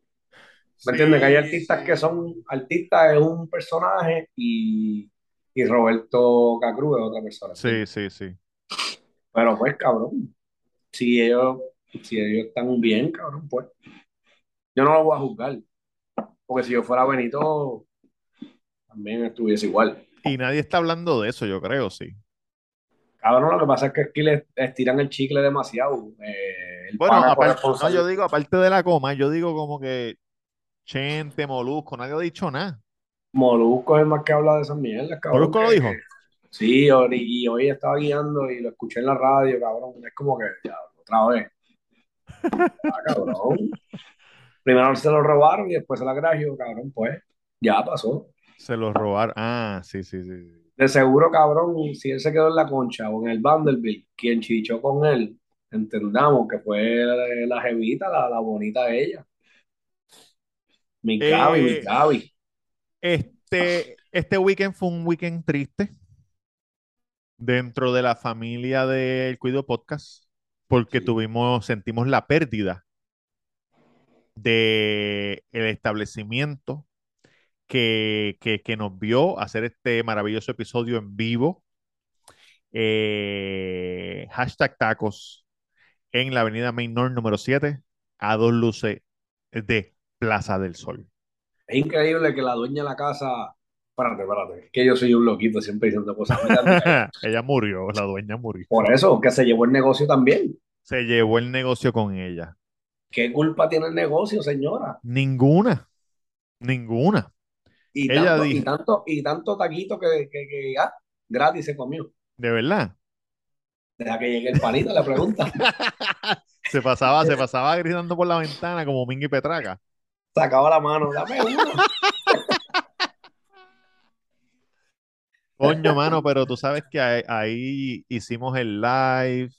Speaker 2: ¿me entiendes? Que hay artistas que son, artistas es un personaje y, y Roberto Cacruz es otra persona.
Speaker 1: Sí, sí, sí.
Speaker 2: Pero pues, cabrón, si ellos, si ellos están bien, cabrón, pues, yo no lo voy a juzgar. Porque si yo fuera Benito, también estuviese igual.
Speaker 1: Y nadie está hablando de eso, yo creo, sí.
Speaker 2: Cabrón, lo que pasa es que aquí le estiran el chicle demasiado. Eh, el
Speaker 1: Bueno, aparte, no, yo digo, aparte de la coma, yo digo como que Chente, Molusco, nadie ha dicho nada.
Speaker 2: Molusco es el más que habla de esas mierdas, cabrón.
Speaker 1: ¿Molusco lo dijo?
Speaker 2: Sí, y hoy estaba guiando y lo escuché en la radio, cabrón. Es como que, ya, otra vez. Ah, cabrón. Primero se lo robaron y después se la gració, cabrón, pues. Ya pasó.
Speaker 1: Se los robaron. Ah, sí, sí, sí.
Speaker 2: De seguro, cabrón, si él se quedó en la concha o en el Vanderbilt, quien chichó con él, entendamos que fue la, la jevita, la, la bonita de ella. Mi Gaby, mi
Speaker 1: Eh,
Speaker 2: Gaby.
Speaker 1: Este, este weekend fue un weekend triste dentro de la familia del Cuido Podcast, porque
Speaker 2: Sí.
Speaker 1: tuvimos, sentimos la pérdida de el establecimiento que, que, que nos vio hacer este maravilloso episodio en vivo. Eh, hashtag tacos en la avenida Main North número 7, a dos luces de Plaza del Sol.
Speaker 2: Es increíble que la dueña de la casa. Espérate, espérate, que yo soy un loquito siempre diciendo cosas.
Speaker 1: Ella murió, la dueña murió.
Speaker 2: Por eso, que se llevó el negocio también.
Speaker 1: Se llevó el negocio con ella.
Speaker 2: ¿Qué culpa tiene el negocio, señora?
Speaker 1: Ninguna, ninguna.
Speaker 2: Y
Speaker 1: Ella
Speaker 2: tanto, y tanto, y tanto taquito que, que, que, ah, gratis se comió.
Speaker 1: De verdad.
Speaker 2: Deja que llegue el panito, le pregunta.
Speaker 1: Se pasaba, se pasaba gritando por la ventana como Mingy Petraca.
Speaker 2: Sacaba la mano, dame uno.
Speaker 1: Coño, mano, pero tú sabes que ahí, ahí hicimos el live.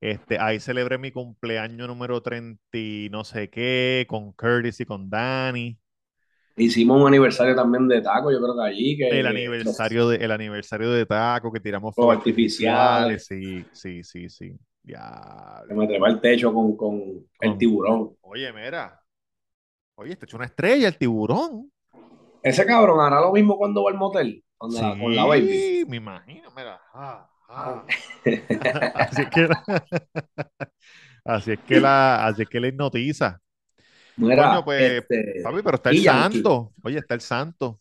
Speaker 1: Este, ahí celebré mi cumpleaños número 30 y no sé qué, con Curtis y con Danny.
Speaker 2: Hicimos un aniversario también de taco, yo creo que allí. Que,
Speaker 1: El aniversario de, el aniversario de Taco que tiramos
Speaker 2: Fuegos artificiales.
Speaker 1: artificiales. Sí, sí, sí, sí. Ya.
Speaker 2: que me trepé el techo con, con el tiburón.
Speaker 1: Oye, mira. Oye, este hecho una estrella, el tiburón.
Speaker 2: Ese cabrón hará lo mismo cuando va al motel, cuando la- con la baby.
Speaker 1: Sí, me imagino, mira. Ah, ah. Así es que así es que la, así es que la hipnotiza.
Speaker 2: Mira,
Speaker 1: Coño, pues,
Speaker 2: este,
Speaker 1: Papi, pero está el
Speaker 2: Yankee.
Speaker 1: santo. Oye, está el santo.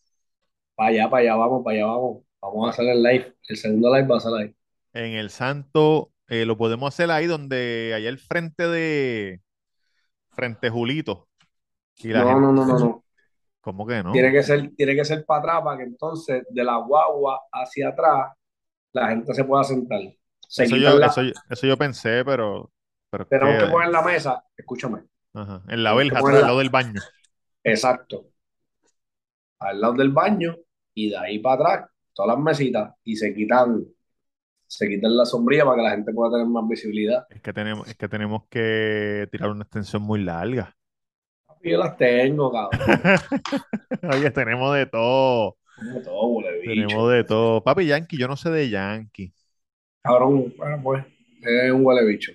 Speaker 2: para allá, para allá vamos, para allá vamos. Vamos a hacer el live. El segundo live va a ser ahí.
Speaker 1: En el santo eh, lo podemos hacer ahí donde allá al frente de frente Julito. Y la
Speaker 2: No,
Speaker 1: gente-
Speaker 2: no, no, no, no.
Speaker 1: ¿Cómo que no?
Speaker 2: Tiene que ser, tiene que ser para atrás para que entonces de la guagua hacia atrás la gente se pueda sentar. Se
Speaker 1: Eso yo,
Speaker 2: la-
Speaker 1: eso, yo- eso yo pensé, pero, pero
Speaker 2: Tenemos
Speaker 1: que
Speaker 2: poner la mesa, escúchame,
Speaker 1: ajá, en la
Speaker 2: ponerla-
Speaker 1: al lado del baño.
Speaker 2: exacto, al lado del baño y de ahí para atrás, todas las mesitas y se quitan, se quitan la sombrilla para que la gente pueda tener más visibilidad.
Speaker 1: Es que tenemos, es que tenemos que tirar una extensión muy larga.
Speaker 2: Yo las tengo, cabrón,
Speaker 1: Oye, tenemos de todo.
Speaker 2: como todo, bicho.
Speaker 1: Tenemos de todo. Papi Yankee, yo no sé de Yankee.
Speaker 2: Cabrón, bueno, pues, es un huele bicho.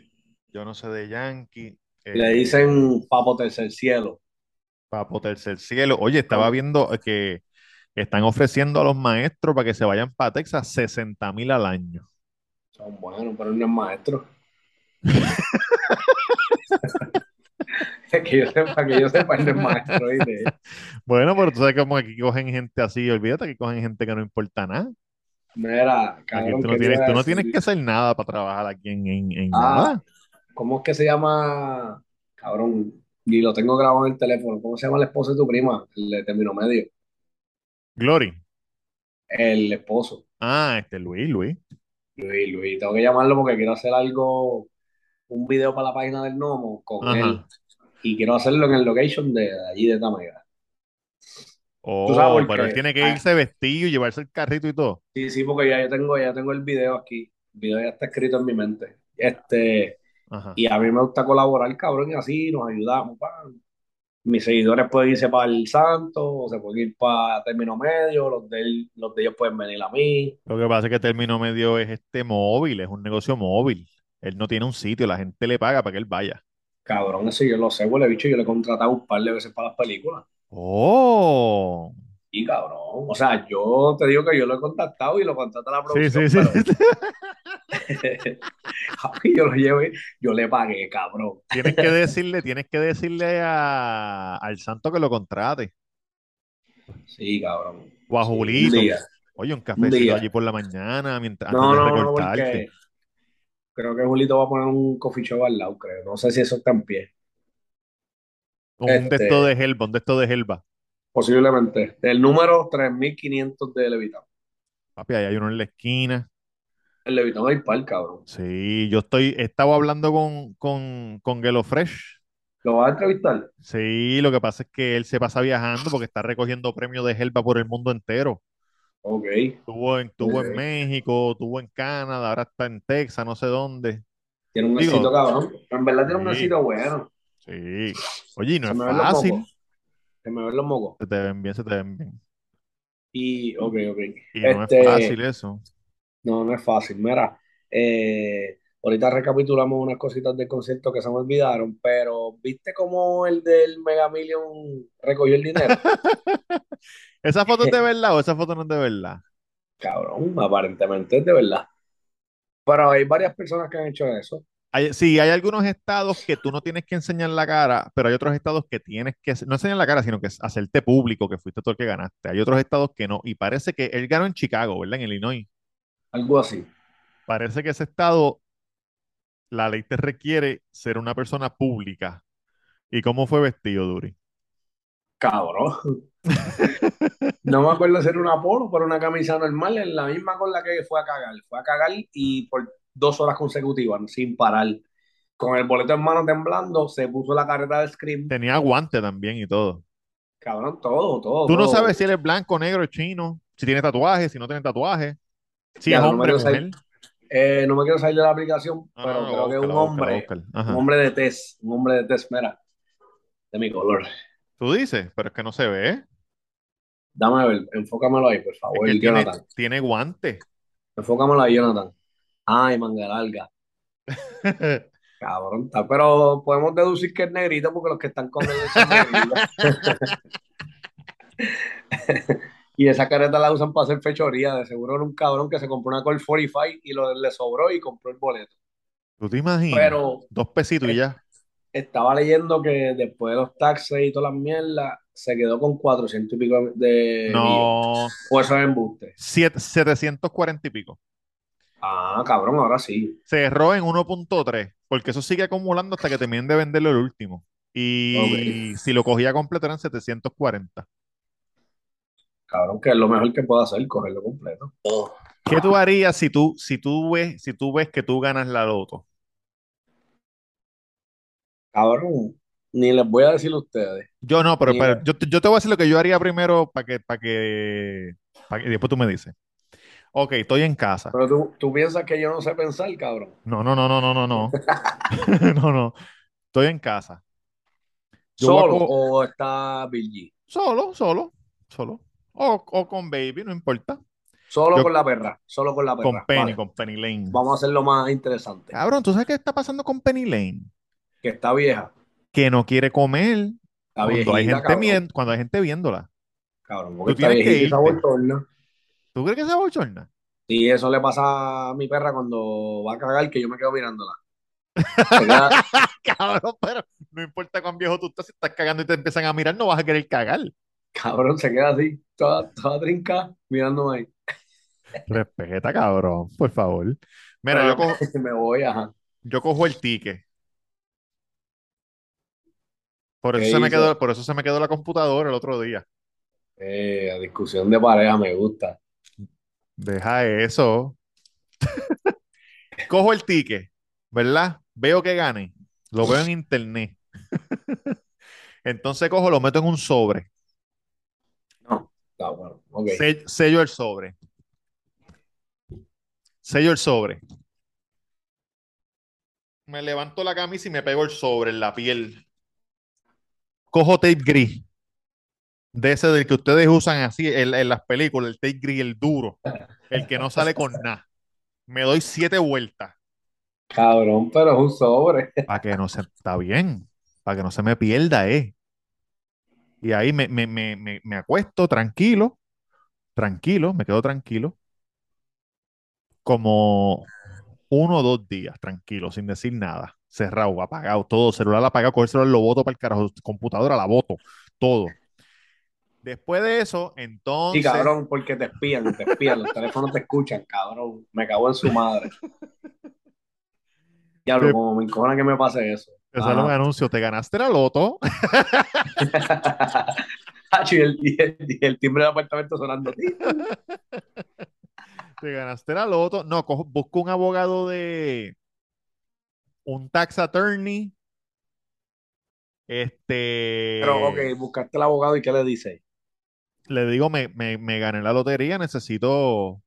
Speaker 1: Yo no sé de Yankee.
Speaker 2: Le
Speaker 1: Eh,
Speaker 2: dicen papo tercer cielo.
Speaker 1: Papo Tercer Cielo. Oye, estaba viendo que están ofreciendo a los maestros para que se vayan para Texas 60 mil al año.
Speaker 2: Son buenos, pero no es maestro. Es que yo sepa, que yo sepa, no es maestro, ¿viste?
Speaker 1: Bueno, pero tú sabes cómo aquí cogen gente así, olvídate que cogen gente que no importa nada.
Speaker 2: Mira, cabrón,
Speaker 1: tú
Speaker 2: ¿qué
Speaker 1: no tienes, tú no tienes que hacer nada para trabajar aquí en, en, en
Speaker 2: Ah,
Speaker 1: nada.
Speaker 2: ¿Cómo es que se llama? Cabrón, y lo tengo grabado en el teléfono. ¿Cómo se llama el esposo de tu prima? El de término medio.
Speaker 1: Glory.
Speaker 2: El esposo.
Speaker 1: Ah, este Luis, Luis.
Speaker 2: Luis, Luis, tengo que llamarlo porque quiero hacer algo, un video para la página del Nomo con
Speaker 1: Ajá.
Speaker 2: él. Y quiero hacerlo en el location de allí de Tamega. Tú sabes
Speaker 1: Oh, pero él tiene que
Speaker 2: Ah,
Speaker 1: irse vestido y llevarse el carrito y todo.
Speaker 2: Sí, sí, porque ya yo tengo, ya tengo el video aquí. El video ya está escrito en mi mente. Este,
Speaker 1: Ajá.
Speaker 2: y a mí me gusta colaborar, cabrón, y así nos ayudamos. pan. Mis seguidores pueden irse para el Santo, o se pueden ir para término medio, los de, él- los de ellos pueden venir a mí.
Speaker 1: Lo que pasa es que Término Medio es este móvil, es un negocio móvil. Él no tiene un sitio, la gente le paga para que él vaya.
Speaker 2: Cabrón, eso yo lo sé, huele bicho, yo le he contratado un par de veces para las películas.
Speaker 1: Oh.
Speaker 2: Y cabrón, o sea, yo te digo que yo lo he contactado y lo contrata la
Speaker 1: Sí,
Speaker 2: producción,
Speaker 1: sí, sí.
Speaker 2: pero Javi, yo lo llevé, yo le pagué, cabrón.
Speaker 1: Tienes que decirle, tienes que decirle a, al santo que lo contrate.
Speaker 2: Sí, cabrón.
Speaker 1: O a
Speaker 2: Sí,
Speaker 1: Julito. Oye, un cafecito allí por la mañana mientras
Speaker 2: No,
Speaker 1: antes de
Speaker 2: no,
Speaker 1: recortarte.
Speaker 2: creo que Julito va a poner un coffee shop al lado, creo. No sé si eso está en pie.
Speaker 1: Un de esto
Speaker 2: Este,
Speaker 1: de Helva, un de esto de Helva.
Speaker 2: Posiblemente. El número 3500 de Levitón.
Speaker 1: Papi, ahí hay uno en la esquina.
Speaker 2: El Levitón hay par, cabrón.
Speaker 1: Sí, yo estoy, estaba hablando con, con, con Gelo Fresh.
Speaker 2: ¿Lo vas a entrevistar?
Speaker 1: Sí, lo que pasa es que él se pasa viajando porque está recogiendo premios de Helva por el mundo entero.
Speaker 2: Ok.
Speaker 1: Estuvo en, estuvo en. México, estuvo en Canadá, ahora está en Texas, no sé dónde.
Speaker 2: Tiene un éxito,
Speaker 1: Digo,
Speaker 2: cabrón. En verdad tiene un éxito bueno.
Speaker 1: sí. Oye, no
Speaker 2: Se
Speaker 1: es fácil.
Speaker 2: Se me ven los mocos.
Speaker 1: Se te ven bien, se te ven bien.
Speaker 2: Y, ok, ok.
Speaker 1: Y no es
Speaker 2: Este,
Speaker 1: fácil eso.
Speaker 2: no, no es fácil. Mira, eh, ahorita recapitulamos unas cositas del concierto que se me olvidaron, pero ¿viste cómo el del Mega Million recogió el dinero?
Speaker 1: ¿Esa foto es de verdad o esa foto no es de verdad?
Speaker 2: Cabrón, aparentemente es de verdad. Pero hay varias personas que han hecho eso.
Speaker 1: Hay- sí, hay algunos estados que tú no tienes que enseñar la cara, pero hay otros estados que tienes que, no enseñar la cara, sino que hacerte público que fuiste tú el que ganaste. Hay otros estados que no. Y parece que él ganó en Chicago, ¿verdad? En Illinois.
Speaker 2: Algo así.
Speaker 1: Parece que ese estado, la ley te requiere ser una persona pública. ¿Y cómo fue vestido, Duri?
Speaker 2: Cabrón. No me acuerdo era un Apolo, pero una camisa normal, es la misma con la que fue a cagar. Fue a cagar y por dos horas consecutivas, sin parar. Con el boleto en mano temblando, se puso la carreta de Scream.
Speaker 1: Tenía guante también y todo.
Speaker 2: Cabrón, todo, todo,
Speaker 1: Tú no
Speaker 2: todo.
Speaker 1: sabes si él es blanco, negro, chino, si tiene tatuaje, si no tiene tatuaje, si
Speaker 2: Ya,
Speaker 1: es
Speaker 2: no
Speaker 1: hombre,
Speaker 2: salir,
Speaker 1: mujer.
Speaker 2: eh, no me quiero salir de la aplicación,
Speaker 1: No,
Speaker 2: pero
Speaker 1: no, no,
Speaker 2: creo que es un hombre, un hombre de tez, un hombre de tez, mira, de mi color.
Speaker 1: Tú dices, pero es que no se ve.
Speaker 2: Dame a ver, enfócamelo ahí, por
Speaker 1: Es
Speaker 2: favor,
Speaker 1: que él tiene,
Speaker 2: Jonathan.
Speaker 1: tiene guante.
Speaker 2: Enfócamelo ahí, Jonathan. Ay, manga larga. Cabrón, pero podemos deducir que es negrito porque los que están con él son negritos. Y esa careta la usan para hacer fechoría. De seguro era un cabrón que se compró una Colt 45 y lo, le sobró y compró el boleto.
Speaker 1: ¿Tú te imaginas?
Speaker 2: Pero
Speaker 1: Dos pesitos y ya.
Speaker 2: estaba leyendo que después de los taxes y todas las mierdas, se quedó con 400 y pico de millones.
Speaker 1: No,
Speaker 2: O eso es embuste.
Speaker 1: siete- 740 y pico.
Speaker 2: Ah, cabrón, ahora sí.
Speaker 1: Cerró en 1.3, porque eso sigue acumulando hasta que terminen de venderlo el último. Y si lo cogía completo eran 740.
Speaker 2: Cabrón, que es lo mejor que puedo hacer, cogerlo completo.
Speaker 1: ¿Qué tú harías si tú, si tú ves, si tú ves que tú ganas la loto?
Speaker 2: Cabrón, ni les voy a decir a ustedes.
Speaker 1: Yo no, pero, pero yo, te- yo te voy a decir lo que yo haría primero para que, para que, para que después tú me dices. Ok, estoy en casa.
Speaker 2: Pero tú, tú piensas que yo no sé pensar, cabrón.
Speaker 1: No, no, no, no, no, no, no. No, no. Estoy en casa. Yo voy a
Speaker 2: ¿Solo o está Bill G?
Speaker 1: solo, solo, solo. O, o con Baby, no importa.
Speaker 2: Solo
Speaker 1: Yo-
Speaker 2: con la perra, solo con la perra.
Speaker 1: Con Penny,
Speaker 2: Vale,
Speaker 1: con Penny Lane.
Speaker 2: Vamos a hacerlo más interesante.
Speaker 1: Cabrón, ¿tú sabes qué está pasando con Penny Lane?
Speaker 2: Que está vieja,
Speaker 1: Que no quiere comer
Speaker 2: está
Speaker 1: cuando hay gente, cuando hay gente viéndola.
Speaker 2: Cabrón, porque
Speaker 1: Tú
Speaker 2: está
Speaker 1: tienes que
Speaker 2: viejita se
Speaker 1: irte. ¿Tú crees que se bochorna?
Speaker 2: Y eso le pasa a mi perra cuando va a cagar, que yo me quedo mirándola. Queda,
Speaker 1: Cabrón, pero no importa cuán viejo tú estás, si estás cagando y te empiezan a mirar, no vas a querer cagar.
Speaker 2: cabrón, se queda así, toda, toda trinca, mirándome ahí.
Speaker 1: Respeta, cabrón, por favor. Mira, yo cojo,
Speaker 2: me voy, ajá.
Speaker 1: yo cojo el ticket. Por
Speaker 2: ¿Qué
Speaker 1: eso se me quedó, por eso se me quedó la computadora el otro día.
Speaker 2: Eh, la discusión de pareja me gusta.
Speaker 1: Deja eso. Cojo el ticket, ¿verdad? Veo que gane. Lo veo en internet. Entonces cojo, lo meto en un sobre.
Speaker 2: No, está bueno, ok.
Speaker 1: Se- sello el sobre. Sello el sobre. Me levanto la camisa y me pego el sobre en la piel. Cojo tape gris. De ese del que ustedes usan así en, en las películas, el tape gris, el duro. El que no sale con nada. Me doy siete vueltas.
Speaker 2: Cabrón, pero es un sobre.
Speaker 1: Para que no se. Está bien. Para que no se me pierda, eh. Y ahí me, me, me, me, me acuesto tranquilo. Tranquilo, me quedo tranquilo. Como uno o dos días, tranquilo, sin decir nada. Cerrado, apagado, todo, celular apagado, coger el celular lo voto para el carajo, computadora la voto, todo. Después de eso,
Speaker 2: Sí,
Speaker 1: entonces.
Speaker 2: cabrón, porque te espían, te espían, los teléfonos te escuchan, cabrón. Me cago en su madre. Diablo,
Speaker 1: Te-
Speaker 2: como me encojona que me pase eso.
Speaker 1: Te sale un anuncio, te ganaste la loto.
Speaker 2: Hacho, y el, y el- y el timbre del apartamento sonando.
Speaker 1: Te ganaste la loto. No, cojo- busco un abogado de un tax attorney. Este.
Speaker 2: Pero, ok, buscaste el abogado y ¿qué le dice?
Speaker 1: Le digo, me, me, me gané la lotería, necesito.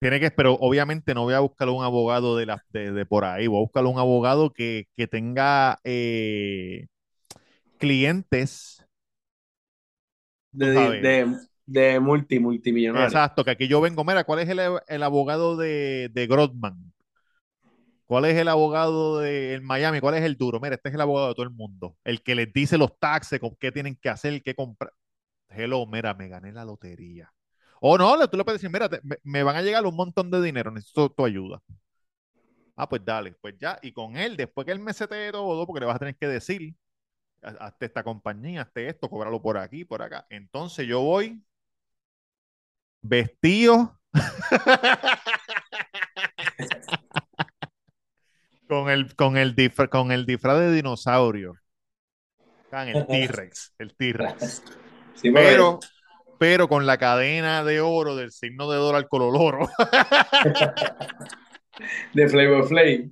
Speaker 1: Tiene que, pero obviamente no voy a buscar un abogado de, la, de, de por ahí, voy a buscar un abogado que, que tenga eh, clientes.
Speaker 2: De,
Speaker 1: sabes.
Speaker 2: de, de multi, multimillonario.
Speaker 1: Exacto, que aquí yo vengo. Mira, ¿cuál es el, el abogado de, de Grottman? ¿Cuál es el abogado de Miami? ¿Cuál es el duro? Mira, este es el abogado de todo el mundo. El que les dice los taxes, con qué tienen que hacer, qué comprar. Hello, mira, me gané la lotería. O no, tú le puedes decir, mira, te- me, me van a llegar un montón de dinero, necesito tu ayuda. Ah, pues dale, pues ya. Y con él, después que él me setee todo, porque le vas a tener que decir, "Ha- hazte esta compañía, hazte esto, cóbralo por aquí, por acá. Entonces yo voy vestido con el, con el, disfra- con el disfraz de dinosaurio. El T-Rex, el T-Rex.
Speaker 2: Sí,
Speaker 1: Pero, pero con la cadena de oro del signo de dólar cololoro
Speaker 2: de Flavor Flame.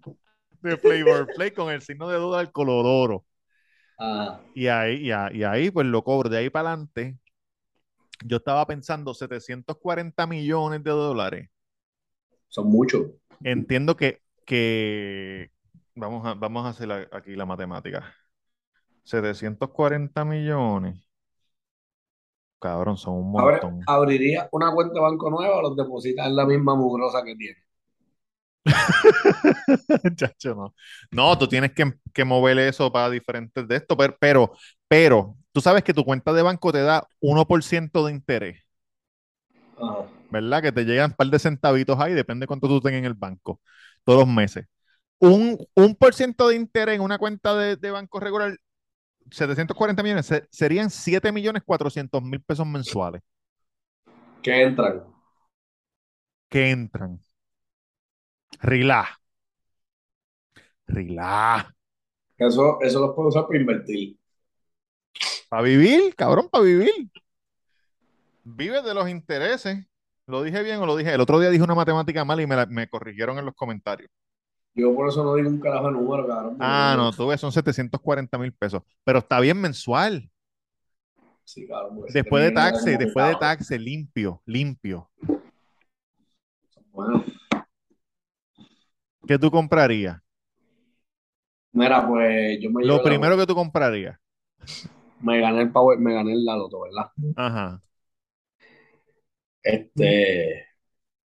Speaker 1: de Flavor Play con el signo de dólar colororo.
Speaker 2: Ah,
Speaker 1: Y ahí, y, a- y ahí, pues lo cobro. De ahí para adelante, yo estaba pensando 740 millones de dólares.
Speaker 2: son muchos.
Speaker 1: Entiendo que, que vamos a, vamos a hacer aquí la matemática. 740 millones. Cabrón, son un montón.
Speaker 2: ¿Abriría una cuenta de banco nueva o los depositas en la misma mugrosa que tiene?
Speaker 1: Chacho, no. No, tú tienes que, que mover eso para diferentes de esto, pero, pero, pero, tú sabes que tu cuenta de banco te da 1% de interés,
Speaker 2: Ajá.
Speaker 1: ¿verdad? Que te llegan un par de centavitos ahí, depende cuánto tú tengas en el banco, todos los meses. Un, un por ciento de interés en una cuenta de, de banco regular, 740 millones, se- serían 7 millones 400 mil pesos mensuales
Speaker 2: Que entran.
Speaker 1: que entran. Relax. Relax.
Speaker 2: Eso, eso los puedo usar para invertir.
Speaker 1: Para vivir, cabrón, para vivir. Vive de los intereses. ¿Lo dije bien o lo dije? El otro día dije una matemática mal y me, la- me corrigieron en los comentarios.
Speaker 2: Yo por eso no digo un carajo de número, cabrón.
Speaker 1: Ah, no, tú ves, son 740 mil pesos. Pero está bien mensual.
Speaker 2: Sí, cabrón. porque
Speaker 1: Después de taxe, después de taxe, limpio, limpio.
Speaker 2: Bueno,
Speaker 1: ¿Qué tú comprarías?
Speaker 2: mira, pues yo me
Speaker 1: Lo
Speaker 2: la-
Speaker 1: primero que tú comprarías.
Speaker 2: me gané el power, me gané la loto, ¿verdad?
Speaker 1: Ajá.
Speaker 2: Este,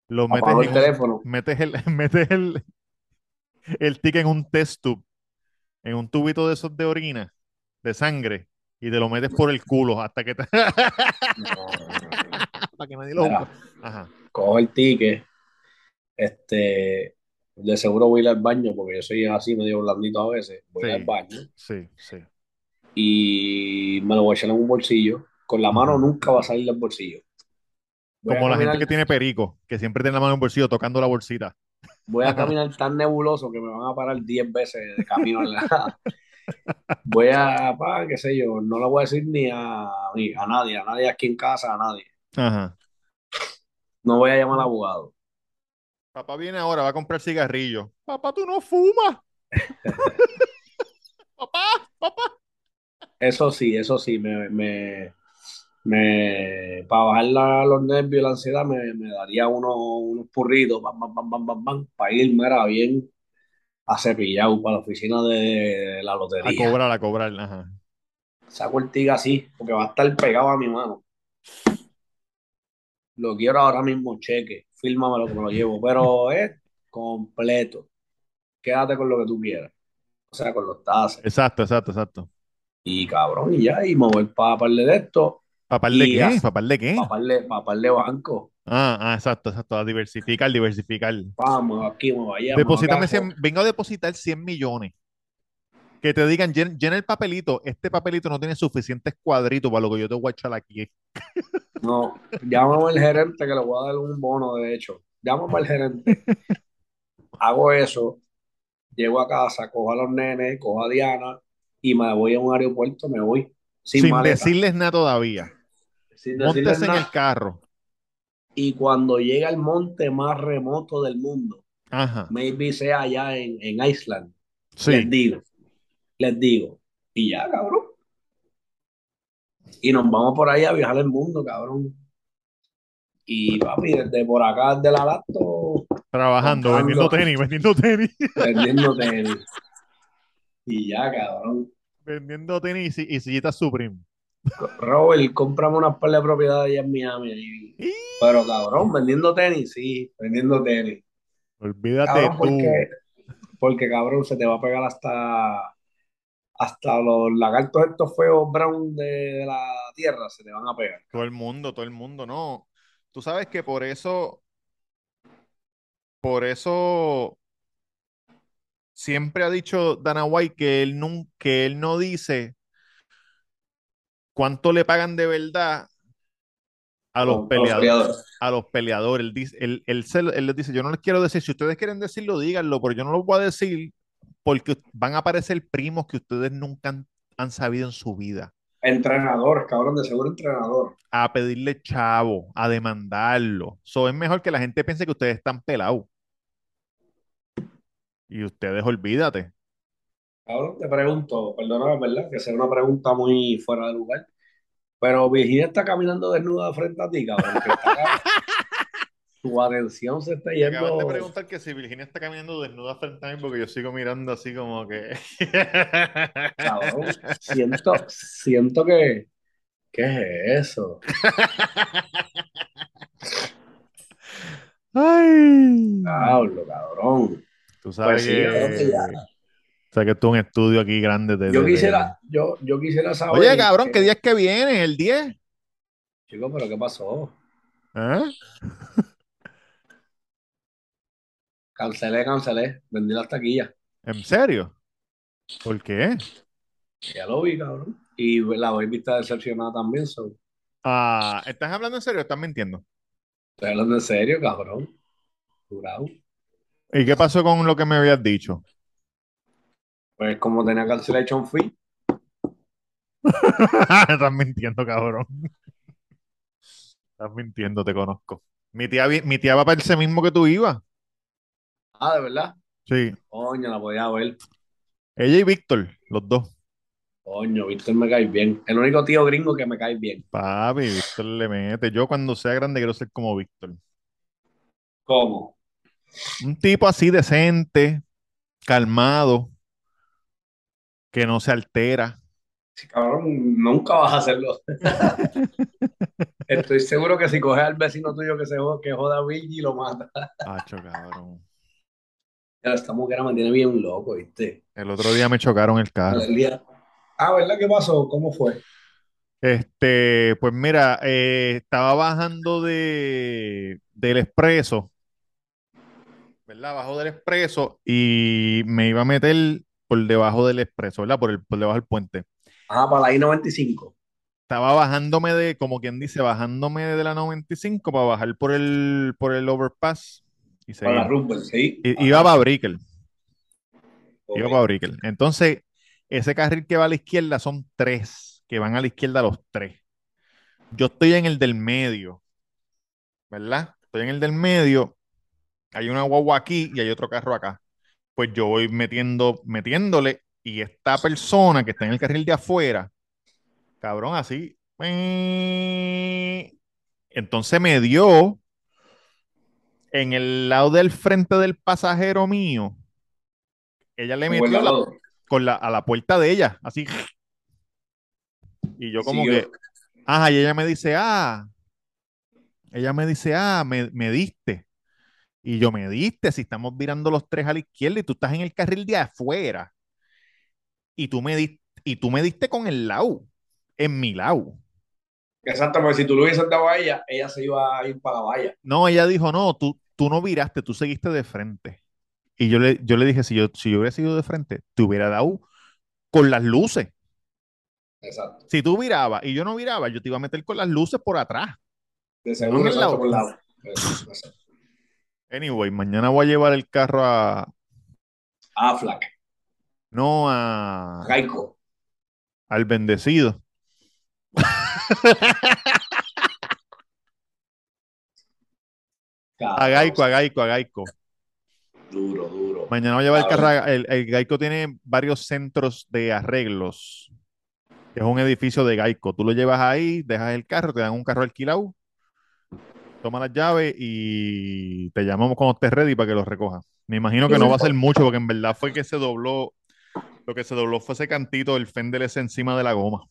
Speaker 1: Lo metes en
Speaker 2: el teléfono.
Speaker 1: metes el, metes el, el ticket en un test tube, en un tubito de esos de orina, de sangre, y te lo metes por el culo hasta que te... para que nadie lo
Speaker 2: Mira,
Speaker 1: Ajá.
Speaker 2: cojo el ticket, este, de seguro voy a ir al baño porque yo soy así medio blandito a veces, voy
Speaker 1: Sí.
Speaker 2: al baño
Speaker 1: Sí, sí.
Speaker 2: y me lo voy a echar en un bolsillo, con la mano nunca va a salir del bolsillo. Voy
Speaker 1: Como la gente que tiene perico, que siempre tiene la mano en el bolsillo tocando la bolsita.
Speaker 2: Voy a caminar tan nebuloso que me van a parar 10 veces de camino en la... Voy a, pa, qué sé yo, no lo voy a decir ni a, ni a nadie, a nadie aquí en casa, a nadie.
Speaker 1: Ajá.
Speaker 2: No voy a llamar al abogado.
Speaker 1: Papá viene ahora, va a comprar cigarrillos. Papá, tú no fumas. papá, papá.
Speaker 2: Eso sí, eso sí, me, me, me- para bajar la- los nervios y la ansiedad me, me daría unos, unos purritos, bam, bam, bam, bam, bam, para irme era bien acepillado para la oficina de la
Speaker 1: A
Speaker 2: lotería.
Speaker 1: cobrar, a cobrar. Ajá.
Speaker 2: Saco el tiga así, porque va a estar pegado a mi mano. Lo quiero ahora mismo, cheque, fírmamelo que me lo llevo, pero es completo. Quédate con lo que tú quieras. O sea, con los tases.
Speaker 1: Exacto, exacto, exacto.
Speaker 2: Y cabrón, y ya, y me voy para parle de esto,
Speaker 1: ¿Papal de qué? ¿Papal de qué?
Speaker 2: para parle banco.
Speaker 1: Ah, ah, exacto, exacto. A diversificar, diversificar.
Speaker 2: Vamos, aquí me vaya.
Speaker 1: Deposítame
Speaker 2: acá.
Speaker 1: 100, vengo a depositar 100 millones. Que te digan, "Llen- llena el papelito. Este papelito no tiene suficientes cuadritos para lo que yo te voy a echar aquí.
Speaker 2: No, llámame al gerente que le voy a dar un bono, de hecho. Llámame al gerente. Hago eso, llego a casa, cojo a los nenes, cojo a Diana y me voy a un aeropuerto, me voy sin,
Speaker 1: Sin
Speaker 2: maleta.
Speaker 1: decirles nada todavía.
Speaker 2: Sin
Speaker 1: en
Speaker 2: nada.
Speaker 1: el carro.
Speaker 2: Y cuando llegue al monte más remoto del mundo,
Speaker 1: Ajá.
Speaker 2: maybe sea allá en, en Iceland,
Speaker 1: Sí.
Speaker 2: les digo, les digo, y ya, cabrón. Y nos vamos por ahí a viajar el mundo, cabrón. Y papi, desde por acá, desde la laptop,
Speaker 1: Trabajando, vendiendo tenis, vendiendo tenis.
Speaker 2: vendiendo tenis. Y ya, cabrón.
Speaker 1: vendiendo tenis y, y sillitas Supreme.
Speaker 2: Robert, cómprame unas par de propiedades allá en Miami.
Speaker 1: Y-
Speaker 2: Pero cabrón, vendiendo tenis, sí, vendiendo tenis.
Speaker 1: Olvídate
Speaker 2: Cabrón,
Speaker 1: tú.
Speaker 2: porque, porque cabrón, se te va a pegar hasta, hasta los lagartos estos feos brown de, de la tierra, se te van a pegar.
Speaker 1: Todo el mundo, todo el mundo, no. Tú sabes que por eso, por eso siempre ha dicho Dana White que él, nun- que él no dice cuánto le pagan de verdad a los peleadores. A los peleadores. Él, dice- él- él se- él les dice, yo no les quiero decir, si ustedes quieren decirlo, díganlo, pero yo no lo voy a decir porque van a aparecer primos que ustedes nunca han, han sabido en su vida.
Speaker 2: Entrenador, cabrón, de seguro entrenador.
Speaker 1: a pedirle chavo, a demandarlo. So, es mejor que la gente piense que ustedes están pelados. Y ustedes olvídate.
Speaker 2: Cabrón, te pregunto, perdóname, ¿verdad? Que sea una pregunta muy fuera de lugar. Pero Virginia está caminando desnuda frente a ti, cabrón. que está- tu atención se está
Speaker 1: Me acaban de
Speaker 2: yendo.
Speaker 1: preguntar que si Virginia está caminando desnuda frente a mí porque yo sigo mirando así como que...
Speaker 2: Cabrón, siento, siento que. ¿Qué es eso?
Speaker 1: Ay.
Speaker 2: Pablo, cabrón.
Speaker 1: Tú sabes
Speaker 2: Pues sí,
Speaker 1: que...
Speaker 2: cabrón, que ya.
Speaker 1: O sea que esto es un estudio aquí grande de...
Speaker 2: Yo
Speaker 1: de- de-
Speaker 2: quisiera, yo, yo quisiera saber.
Speaker 1: Oye, cabrón,
Speaker 2: que-
Speaker 1: ¿qué día es que viene? ¿El 10?
Speaker 2: Chico, pero ¿qué pasó?
Speaker 1: ¿Eh?
Speaker 2: Cancelé, cancelé. Vendí las taquillas.
Speaker 1: ¿En serio? ¿Por qué?
Speaker 2: Ya lo vi, cabrón. Y la baby está decepcionada también. So.
Speaker 1: Ah, ¿estás hablando en serio o estás mintiendo?
Speaker 2: Estoy hablando en serio, cabrón. Jurado.
Speaker 1: ¿Y qué pasó con lo que me habías dicho?
Speaker 2: Pues como tenía cancellation fee,
Speaker 1: Estás mintiendo, cabrón. Estás mintiendo, te conozco. Mi tía, mi tía va para ese mismo que tú ibas.
Speaker 2: ah, de verdad.
Speaker 1: Sí.
Speaker 2: Coño, la podía ver.
Speaker 1: Ella y Víctor, los dos.
Speaker 2: Coño, Víctor me cae bien. El único tío gringo que me cae bien.
Speaker 1: Papi, Víctor le mete. Yo cuando sea grande quiero ser como Víctor.
Speaker 2: ¿Cómo?
Speaker 1: Un tipo así decente, calmado, que no se altera.
Speaker 2: Sí, cabrón, nunca vas a hacerlo. Estoy seguro que si coges al vecino tuyo que se joda, que joda a Billy, lo mata.
Speaker 1: Hacho, cabrón.
Speaker 2: Ya, Esta mujer me tiene bien loco, ¿viste?
Speaker 1: El otro día me chocaron el carro.
Speaker 2: El día- Ah, ¿verdad? ¿Qué pasó? ¿Cómo fue?
Speaker 1: Este, pues mira, eh, estaba bajando de, del expreso, ¿verdad? Bajo del expreso y me iba a meter por debajo del expreso, ¿verdad? Por el, por debajo del puente.
Speaker 2: Ah, para la I-95.
Speaker 1: Estaba bajándome de, como quien dice, bajándome de la 95 para bajar por el, por el overpass y
Speaker 2: Para la. Rumble, sí.
Speaker 1: I- Iba para Brickell, iba para Brickell. Entonces, ese carril que va a la izquierda son tres, que van a la izquierda los tres. Yo estoy en el del medio, ¿verdad? Estoy en el del medio. Hay una guagua aquí y hay otro carro acá. Pues yo voy metiendo, metiéndole y esta persona que está en el carril de afuera, cabrón, así. eh, Entonces me dio en el lado del frente del pasajero mío. Ella le metió la- con la, a la puerta de ella, así. Y yo como que, ajá, y ella me dice, ah, ella me dice, ah, me, me diste. Y yo me diste, si estamos virando los tres a la izquierda y tú estás en el carril de afuera. Y tú me diste, y tú me diste con el lado, en mi lado.
Speaker 2: Exacto, porque si tú lo hubieses dado a ella, ella se iba a ir para la valla.
Speaker 1: No, ella dijo, no, tú, tú no viraste, tú seguiste de frente. Y yo le, yo le dije, si yo, si yo hubiera seguido de frente, te hubiera dado con las luces.
Speaker 2: Exacto.
Speaker 1: Si tú virabas y yo no viraba, yo te iba a meter con las luces por atrás.
Speaker 2: De
Speaker 1: No
Speaker 2: seguro,
Speaker 1: el
Speaker 2: exacto, por lado.
Speaker 1: Anyway, mañana voy a llevar el carro a,
Speaker 2: Aflac,
Speaker 1: no a,
Speaker 2: Gaico.
Speaker 1: al bendecido. A Gaico, a Gaico, a Gaico.
Speaker 2: Duro, duro.
Speaker 1: Mañana voy a llevar el carro. a- el, el Gaico tiene varios centros de arreglos. Es un edificio de Gaico. Tú lo llevas ahí, dejas el carro, te dan un carro alquilado, toma las llaves y te llamamos cuando estés ready para que lo recojas. Me imagino que no va a ser mucho porque en verdad fue que se dobló. Lo que se dobló fue ese cantito del fender ese encima de la goma.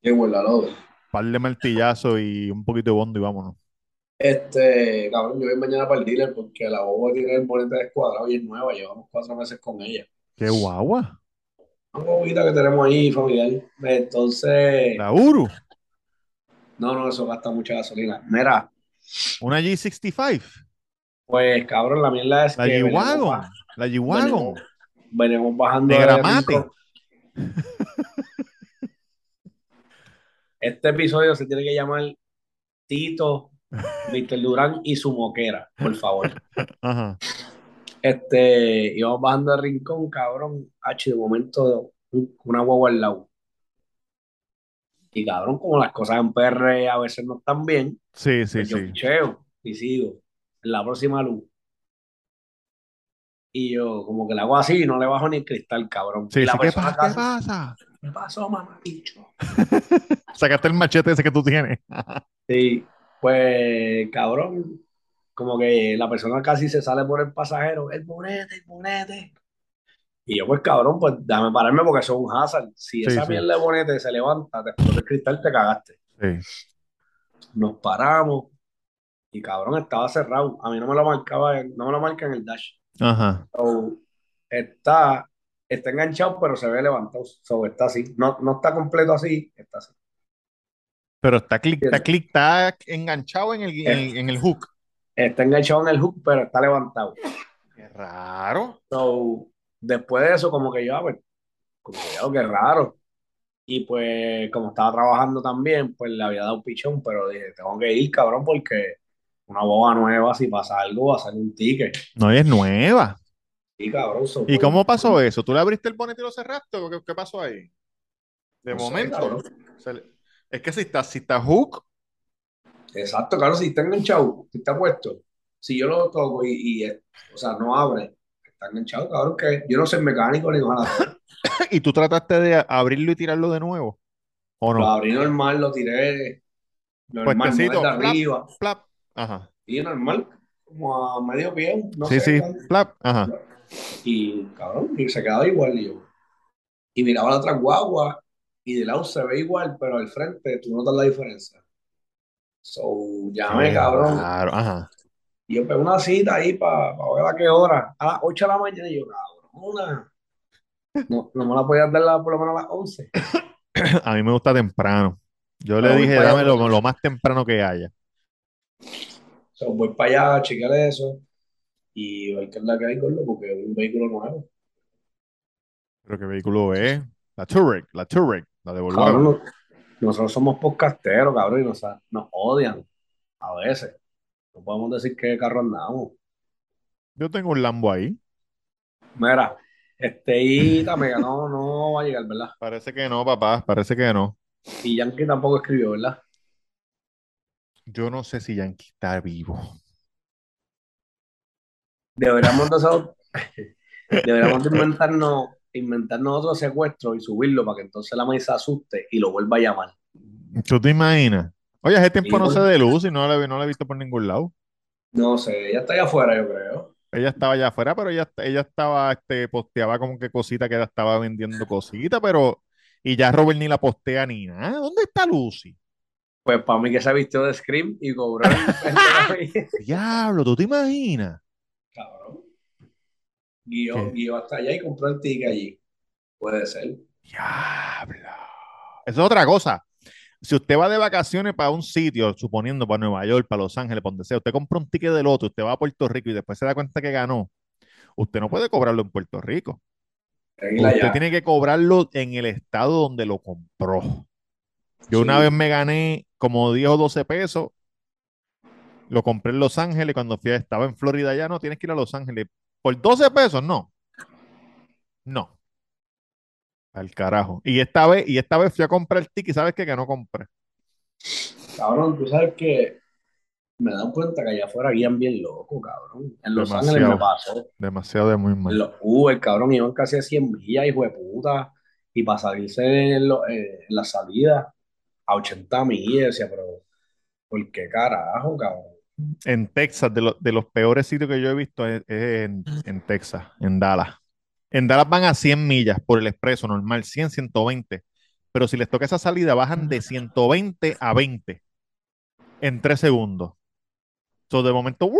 Speaker 2: Qué buena lodo.
Speaker 1: par de martillazos y un poquito de bondo y vámonos.
Speaker 2: Este, cabrón, yo voy mañana para el dealer porque la boba tiene el bonete descuadrado y es nueva. Llevamos cuatro meses con ella.
Speaker 1: ¡Qué guagua!
Speaker 2: Una bobita que tenemos ahí familiar. Entonces,
Speaker 1: La Uru,
Speaker 2: no, no, eso gasta mucha gasolina. Mira,
Speaker 1: una G65,
Speaker 2: pues cabrón, la mierda es
Speaker 1: la
Speaker 2: que
Speaker 1: G-Wagon, la G-Wagon.
Speaker 2: venimos, bajando
Speaker 1: De Gramate.
Speaker 2: Este episodio se tiene que llamar Tito, Mr. Durán y su moquera, por favor.
Speaker 1: Ajá.
Speaker 2: Este, íbamos bajando de Rincón, cabrón, H, de momento, un- una guagua al lado. Y cabrón, como las cosas en PR a veces no están bien,
Speaker 1: Sí, sí,
Speaker 2: pues yo
Speaker 1: sí.
Speaker 2: picheo y sigo en la próxima luz. Y yo, como que le hago así y no le bajo ni el cristal, cabrón.
Speaker 1: Sí,
Speaker 2: la
Speaker 1: sí, ¿qué pasa? ¿Qué pasa?
Speaker 2: ¿qué pasó, mamá? bicho?
Speaker 1: Sacaste el machete ese que tú tienes.
Speaker 2: Sí, pues, cabrón, como que la persona casi se sale por el pasajero, el bonete, el bonete. Y yo, pues, cabrón, pues déjame pararme porque eso es un hazard. Si
Speaker 1: Sí,
Speaker 2: esa
Speaker 1: sí.
Speaker 2: de bonete se levanta, te explota el cristal, te cagaste.
Speaker 1: Sí.
Speaker 2: Nos paramos y, cabrón, estaba cerrado. A mí no me lo marcaba, en- no me lo marca en el dash.
Speaker 1: Ajá.
Speaker 2: So, está, está enganchado, pero se ve levantado. So, está así. No, no está completo así, está así.
Speaker 1: Pero está clic, está clic, está enganchado en el, en el, en el hook.
Speaker 2: Está enganchado en el hook, pero está levantado.
Speaker 1: Qué raro.
Speaker 2: So, después de eso, como que yo, a ver, como que yo, qué raro. Y pues, como estaba trabajando también, pues le había dado pichón, pero dije, tengo que ir, cabrón, porque una boba nueva, si pasa algo, va a salir un ticket.
Speaker 1: No es nueva.
Speaker 2: Sí, cabrón. so,
Speaker 1: ¿Y
Speaker 2: pues,
Speaker 1: cómo pasó eso? ¿Tú le abriste el bonete y lo cerraste? ¿O qué, qué pasó ahí? De
Speaker 2: No
Speaker 1: momento.
Speaker 2: cabrón.
Speaker 1: se le- es que si está, si está hook,
Speaker 2: Exacto, claro, si está enganchado, si está puesto, si yo lo toco y, y, o sea, no abre, está enganchado, cabrón, que yo no soy mecánico ni ojalá.
Speaker 1: ¿Y tú trataste de abrirlo y tirarlo de nuevo? ¿O
Speaker 2: Lo
Speaker 1: no?
Speaker 2: abrí normal, lo tiré normal,
Speaker 1: Puestecito,
Speaker 2: de arriba.
Speaker 1: plap. Ajá.
Speaker 2: Y normal, como a medio pie, no
Speaker 1: Sí,
Speaker 2: sé.
Speaker 1: sí, plap. Ajá.
Speaker 2: Y cabrón, y se quedaba igual y yo. Y miraba la otra guagua y de lado se ve igual, pero al frente tú notas la diferencia. So, llamé, cabrón.
Speaker 1: raro. Ajá.
Speaker 2: Y yo pegué una cita ahí para ver a qué hora. A las 8 de la mañana y yo, cabrón, una. No, no me la podías dar la- por lo menos a las 11.
Speaker 1: A mí me gusta temprano. Yo le
Speaker 2: Pero
Speaker 1: dije, dame lo, lo más temprano que haya.
Speaker 2: So, voy para allá chequear eso y ver qué es la que hay, gordo, porque es un vehículo nuevo.
Speaker 1: Pero qué vehículo es. La Touareg, la Touareg, la de
Speaker 2: Cabrón, no- nosotros somos podcasteros, cabrón, y nos, nos odian a veces. No podemos decir qué carro andamos.
Speaker 1: Yo tengo un Lambo ahí.
Speaker 2: Mira, este y Tamega no, no va a llegar, ¿verdad?
Speaker 1: Parece que no, papá. Parece que no.
Speaker 2: Y Yankee tampoco escribió, ¿verdad?
Speaker 1: Yo no sé si Yankee está vivo.
Speaker 2: Deberíamos de, hacer- deberíamos de inventarnos, inventarnos otro secuestro y subirlo para que entonces la maíz se asuste y lo vuelva a llamar.
Speaker 1: ¿Tú te imaginas? Oye, hace tiempo no sé de Luz y no la, no la he visto por ningún lado.
Speaker 2: No sé, ella está allá afuera, yo creo.
Speaker 1: Ella estaba allá afuera, pero ella, ella estaba, este, posteaba como que cosita que ella estaba vendiendo cositas, pero. Y ya Robert ni la postea ni nada. ¿Dónde está Lucy?
Speaker 2: Pues para mí que se vistió de Scream y cobró
Speaker 1: Diablo, ¿tú te imaginas?
Speaker 2: Cabrón. Guió, guió hasta allá y compró el ticket allí. Puede ser.
Speaker 1: Diablo. Eso es otra cosa. Si usted va de vacaciones para un sitio, suponiendo para Nueva York, para Los Ángeles, para donde sea, usted compra un ticket del otro, usted va a Puerto Rico y después se da cuenta que ganó, usted no puede cobrarlo en Puerto Rico. Usted
Speaker 2: ya.
Speaker 1: tiene que cobrarlo en el estado donde lo compró. Yo una vez me gané como 10 o 12 pesos, lo compré en Los Ángeles cuando fui, estaba en Florida ya, no, tienes que ir a Los Ángeles. Por 12 pesos, no. No. Al carajo. Y esta vez, y esta vez fui a comprar el ticket sabes qué? que no compré.
Speaker 2: Cabrón, tú sabes que me he dado cuenta que allá afuera guían bien loco, cabrón. En Los Ángeles me
Speaker 1: Demasiado.
Speaker 2: pasó.
Speaker 1: Demasiado de muy mal.
Speaker 2: En los Uber, cabrón, iban casi a 100 millas, hijo de puta. Y para salirse en, lo- eh, en la salida a 80 millas, decía, pero ¿por qué carajo, cabrón?
Speaker 1: En Texas, de, lo- de los peores sitios que yo he visto es, es en, en Texas, en Dallas. En Dallas van a 100 millas por el expreso normal, 100, 120. Pero si les toca esa salida, bajan de 120 a 20 en 3 segundos. Entonces, de momento, ¡uh!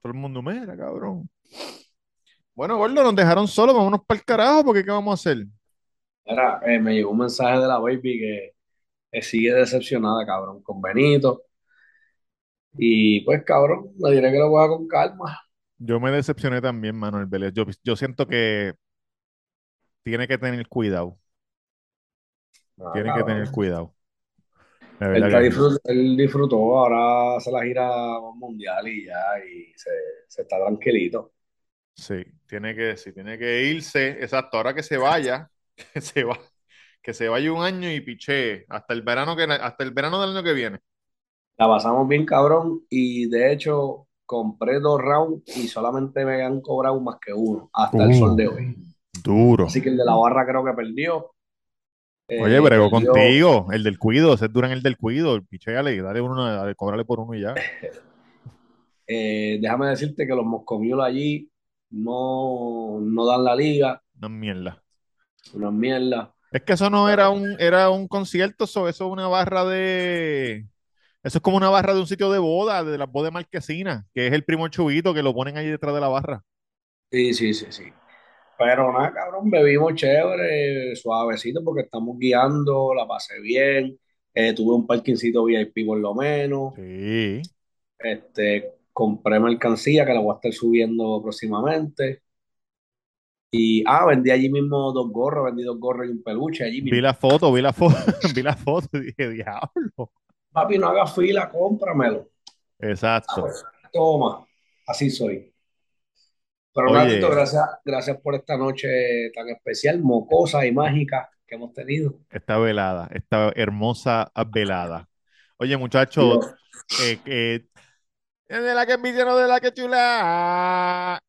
Speaker 1: todo el mundo, mira, cabrón. Bueno, gordo, nos dejaron solos, vámonos para el carajo, porque ¿qué vamos a hacer?
Speaker 2: Era, eh, me llegó un mensaje de la baby que, que sigue decepcionada, cabrón, con Benito. Y pues, cabrón, le diré que lo coja con calma.
Speaker 1: Yo me decepcioné también, Manuel Vélez. Yo, yo siento que tiene que tener cuidado.
Speaker 2: No,
Speaker 1: Tiene que tener cuidado.
Speaker 2: Él,
Speaker 1: que
Speaker 2: disfrutó, ahora hace la gira mundial y ya, y se, se está tranquilito.
Speaker 1: Sí, tiene que, sí, tiene que irse. Exacto, ahora que se vaya, que se va, que se vaya un año y piche hasta el verano que, hasta el verano del año que viene.
Speaker 2: La pasamos bien, cabrón, y de hecho compré dos rounds y solamente me han cobrado más que uno hasta el sol de hoy.
Speaker 1: Duro.
Speaker 2: Así que el de la barra creo que perdió. Eh,
Speaker 1: Oye, bregó
Speaker 2: perdió-
Speaker 1: contigo, el del cuido, ese es dura en el del cuido, pichéale, dale uno, dale, cóbrale por uno y ya.
Speaker 2: Eh, déjame decirte que los moscovios allí no, no dan la liga,
Speaker 1: No es mierda.
Speaker 2: una mierda.
Speaker 1: Es que eso no era un, era un concierto, eso, eso es una barra de. Eso es como una barra de un sitio de boda, de las bodas de Marquesina, que es el primo chubito que lo ponen ahí detrás de la barra.
Speaker 2: Sí, sí, sí, sí. Pero nada, cabrón, bebimos chévere, suavecito, porque estamos guiando, la pasé bien. Eh, tuve un parkingcito VIP por lo menos.
Speaker 1: Sí.
Speaker 2: Este, compré mercancía que la voy a estar subiendo próximamente. Y, ah, vendí allí mismo dos gorros, vendí dos gorros y un peluche allí
Speaker 1: Vi
Speaker 2: mismo.
Speaker 1: la foto, vi la foto, vi la foto y dije, diablo.
Speaker 2: Papi, no hagas fila, cómpramelo. Ah,
Speaker 1: Exacto.
Speaker 2: pues, toma, así soy. Pero
Speaker 1: Oye.
Speaker 2: Natito, gracias, gracias por esta noche tan especial, mocosa y mágica que hemos tenido.
Speaker 1: Esta velada, esta hermosa velada. Oye, muchachos, eh, eh, de la que envidia, no de la que chula.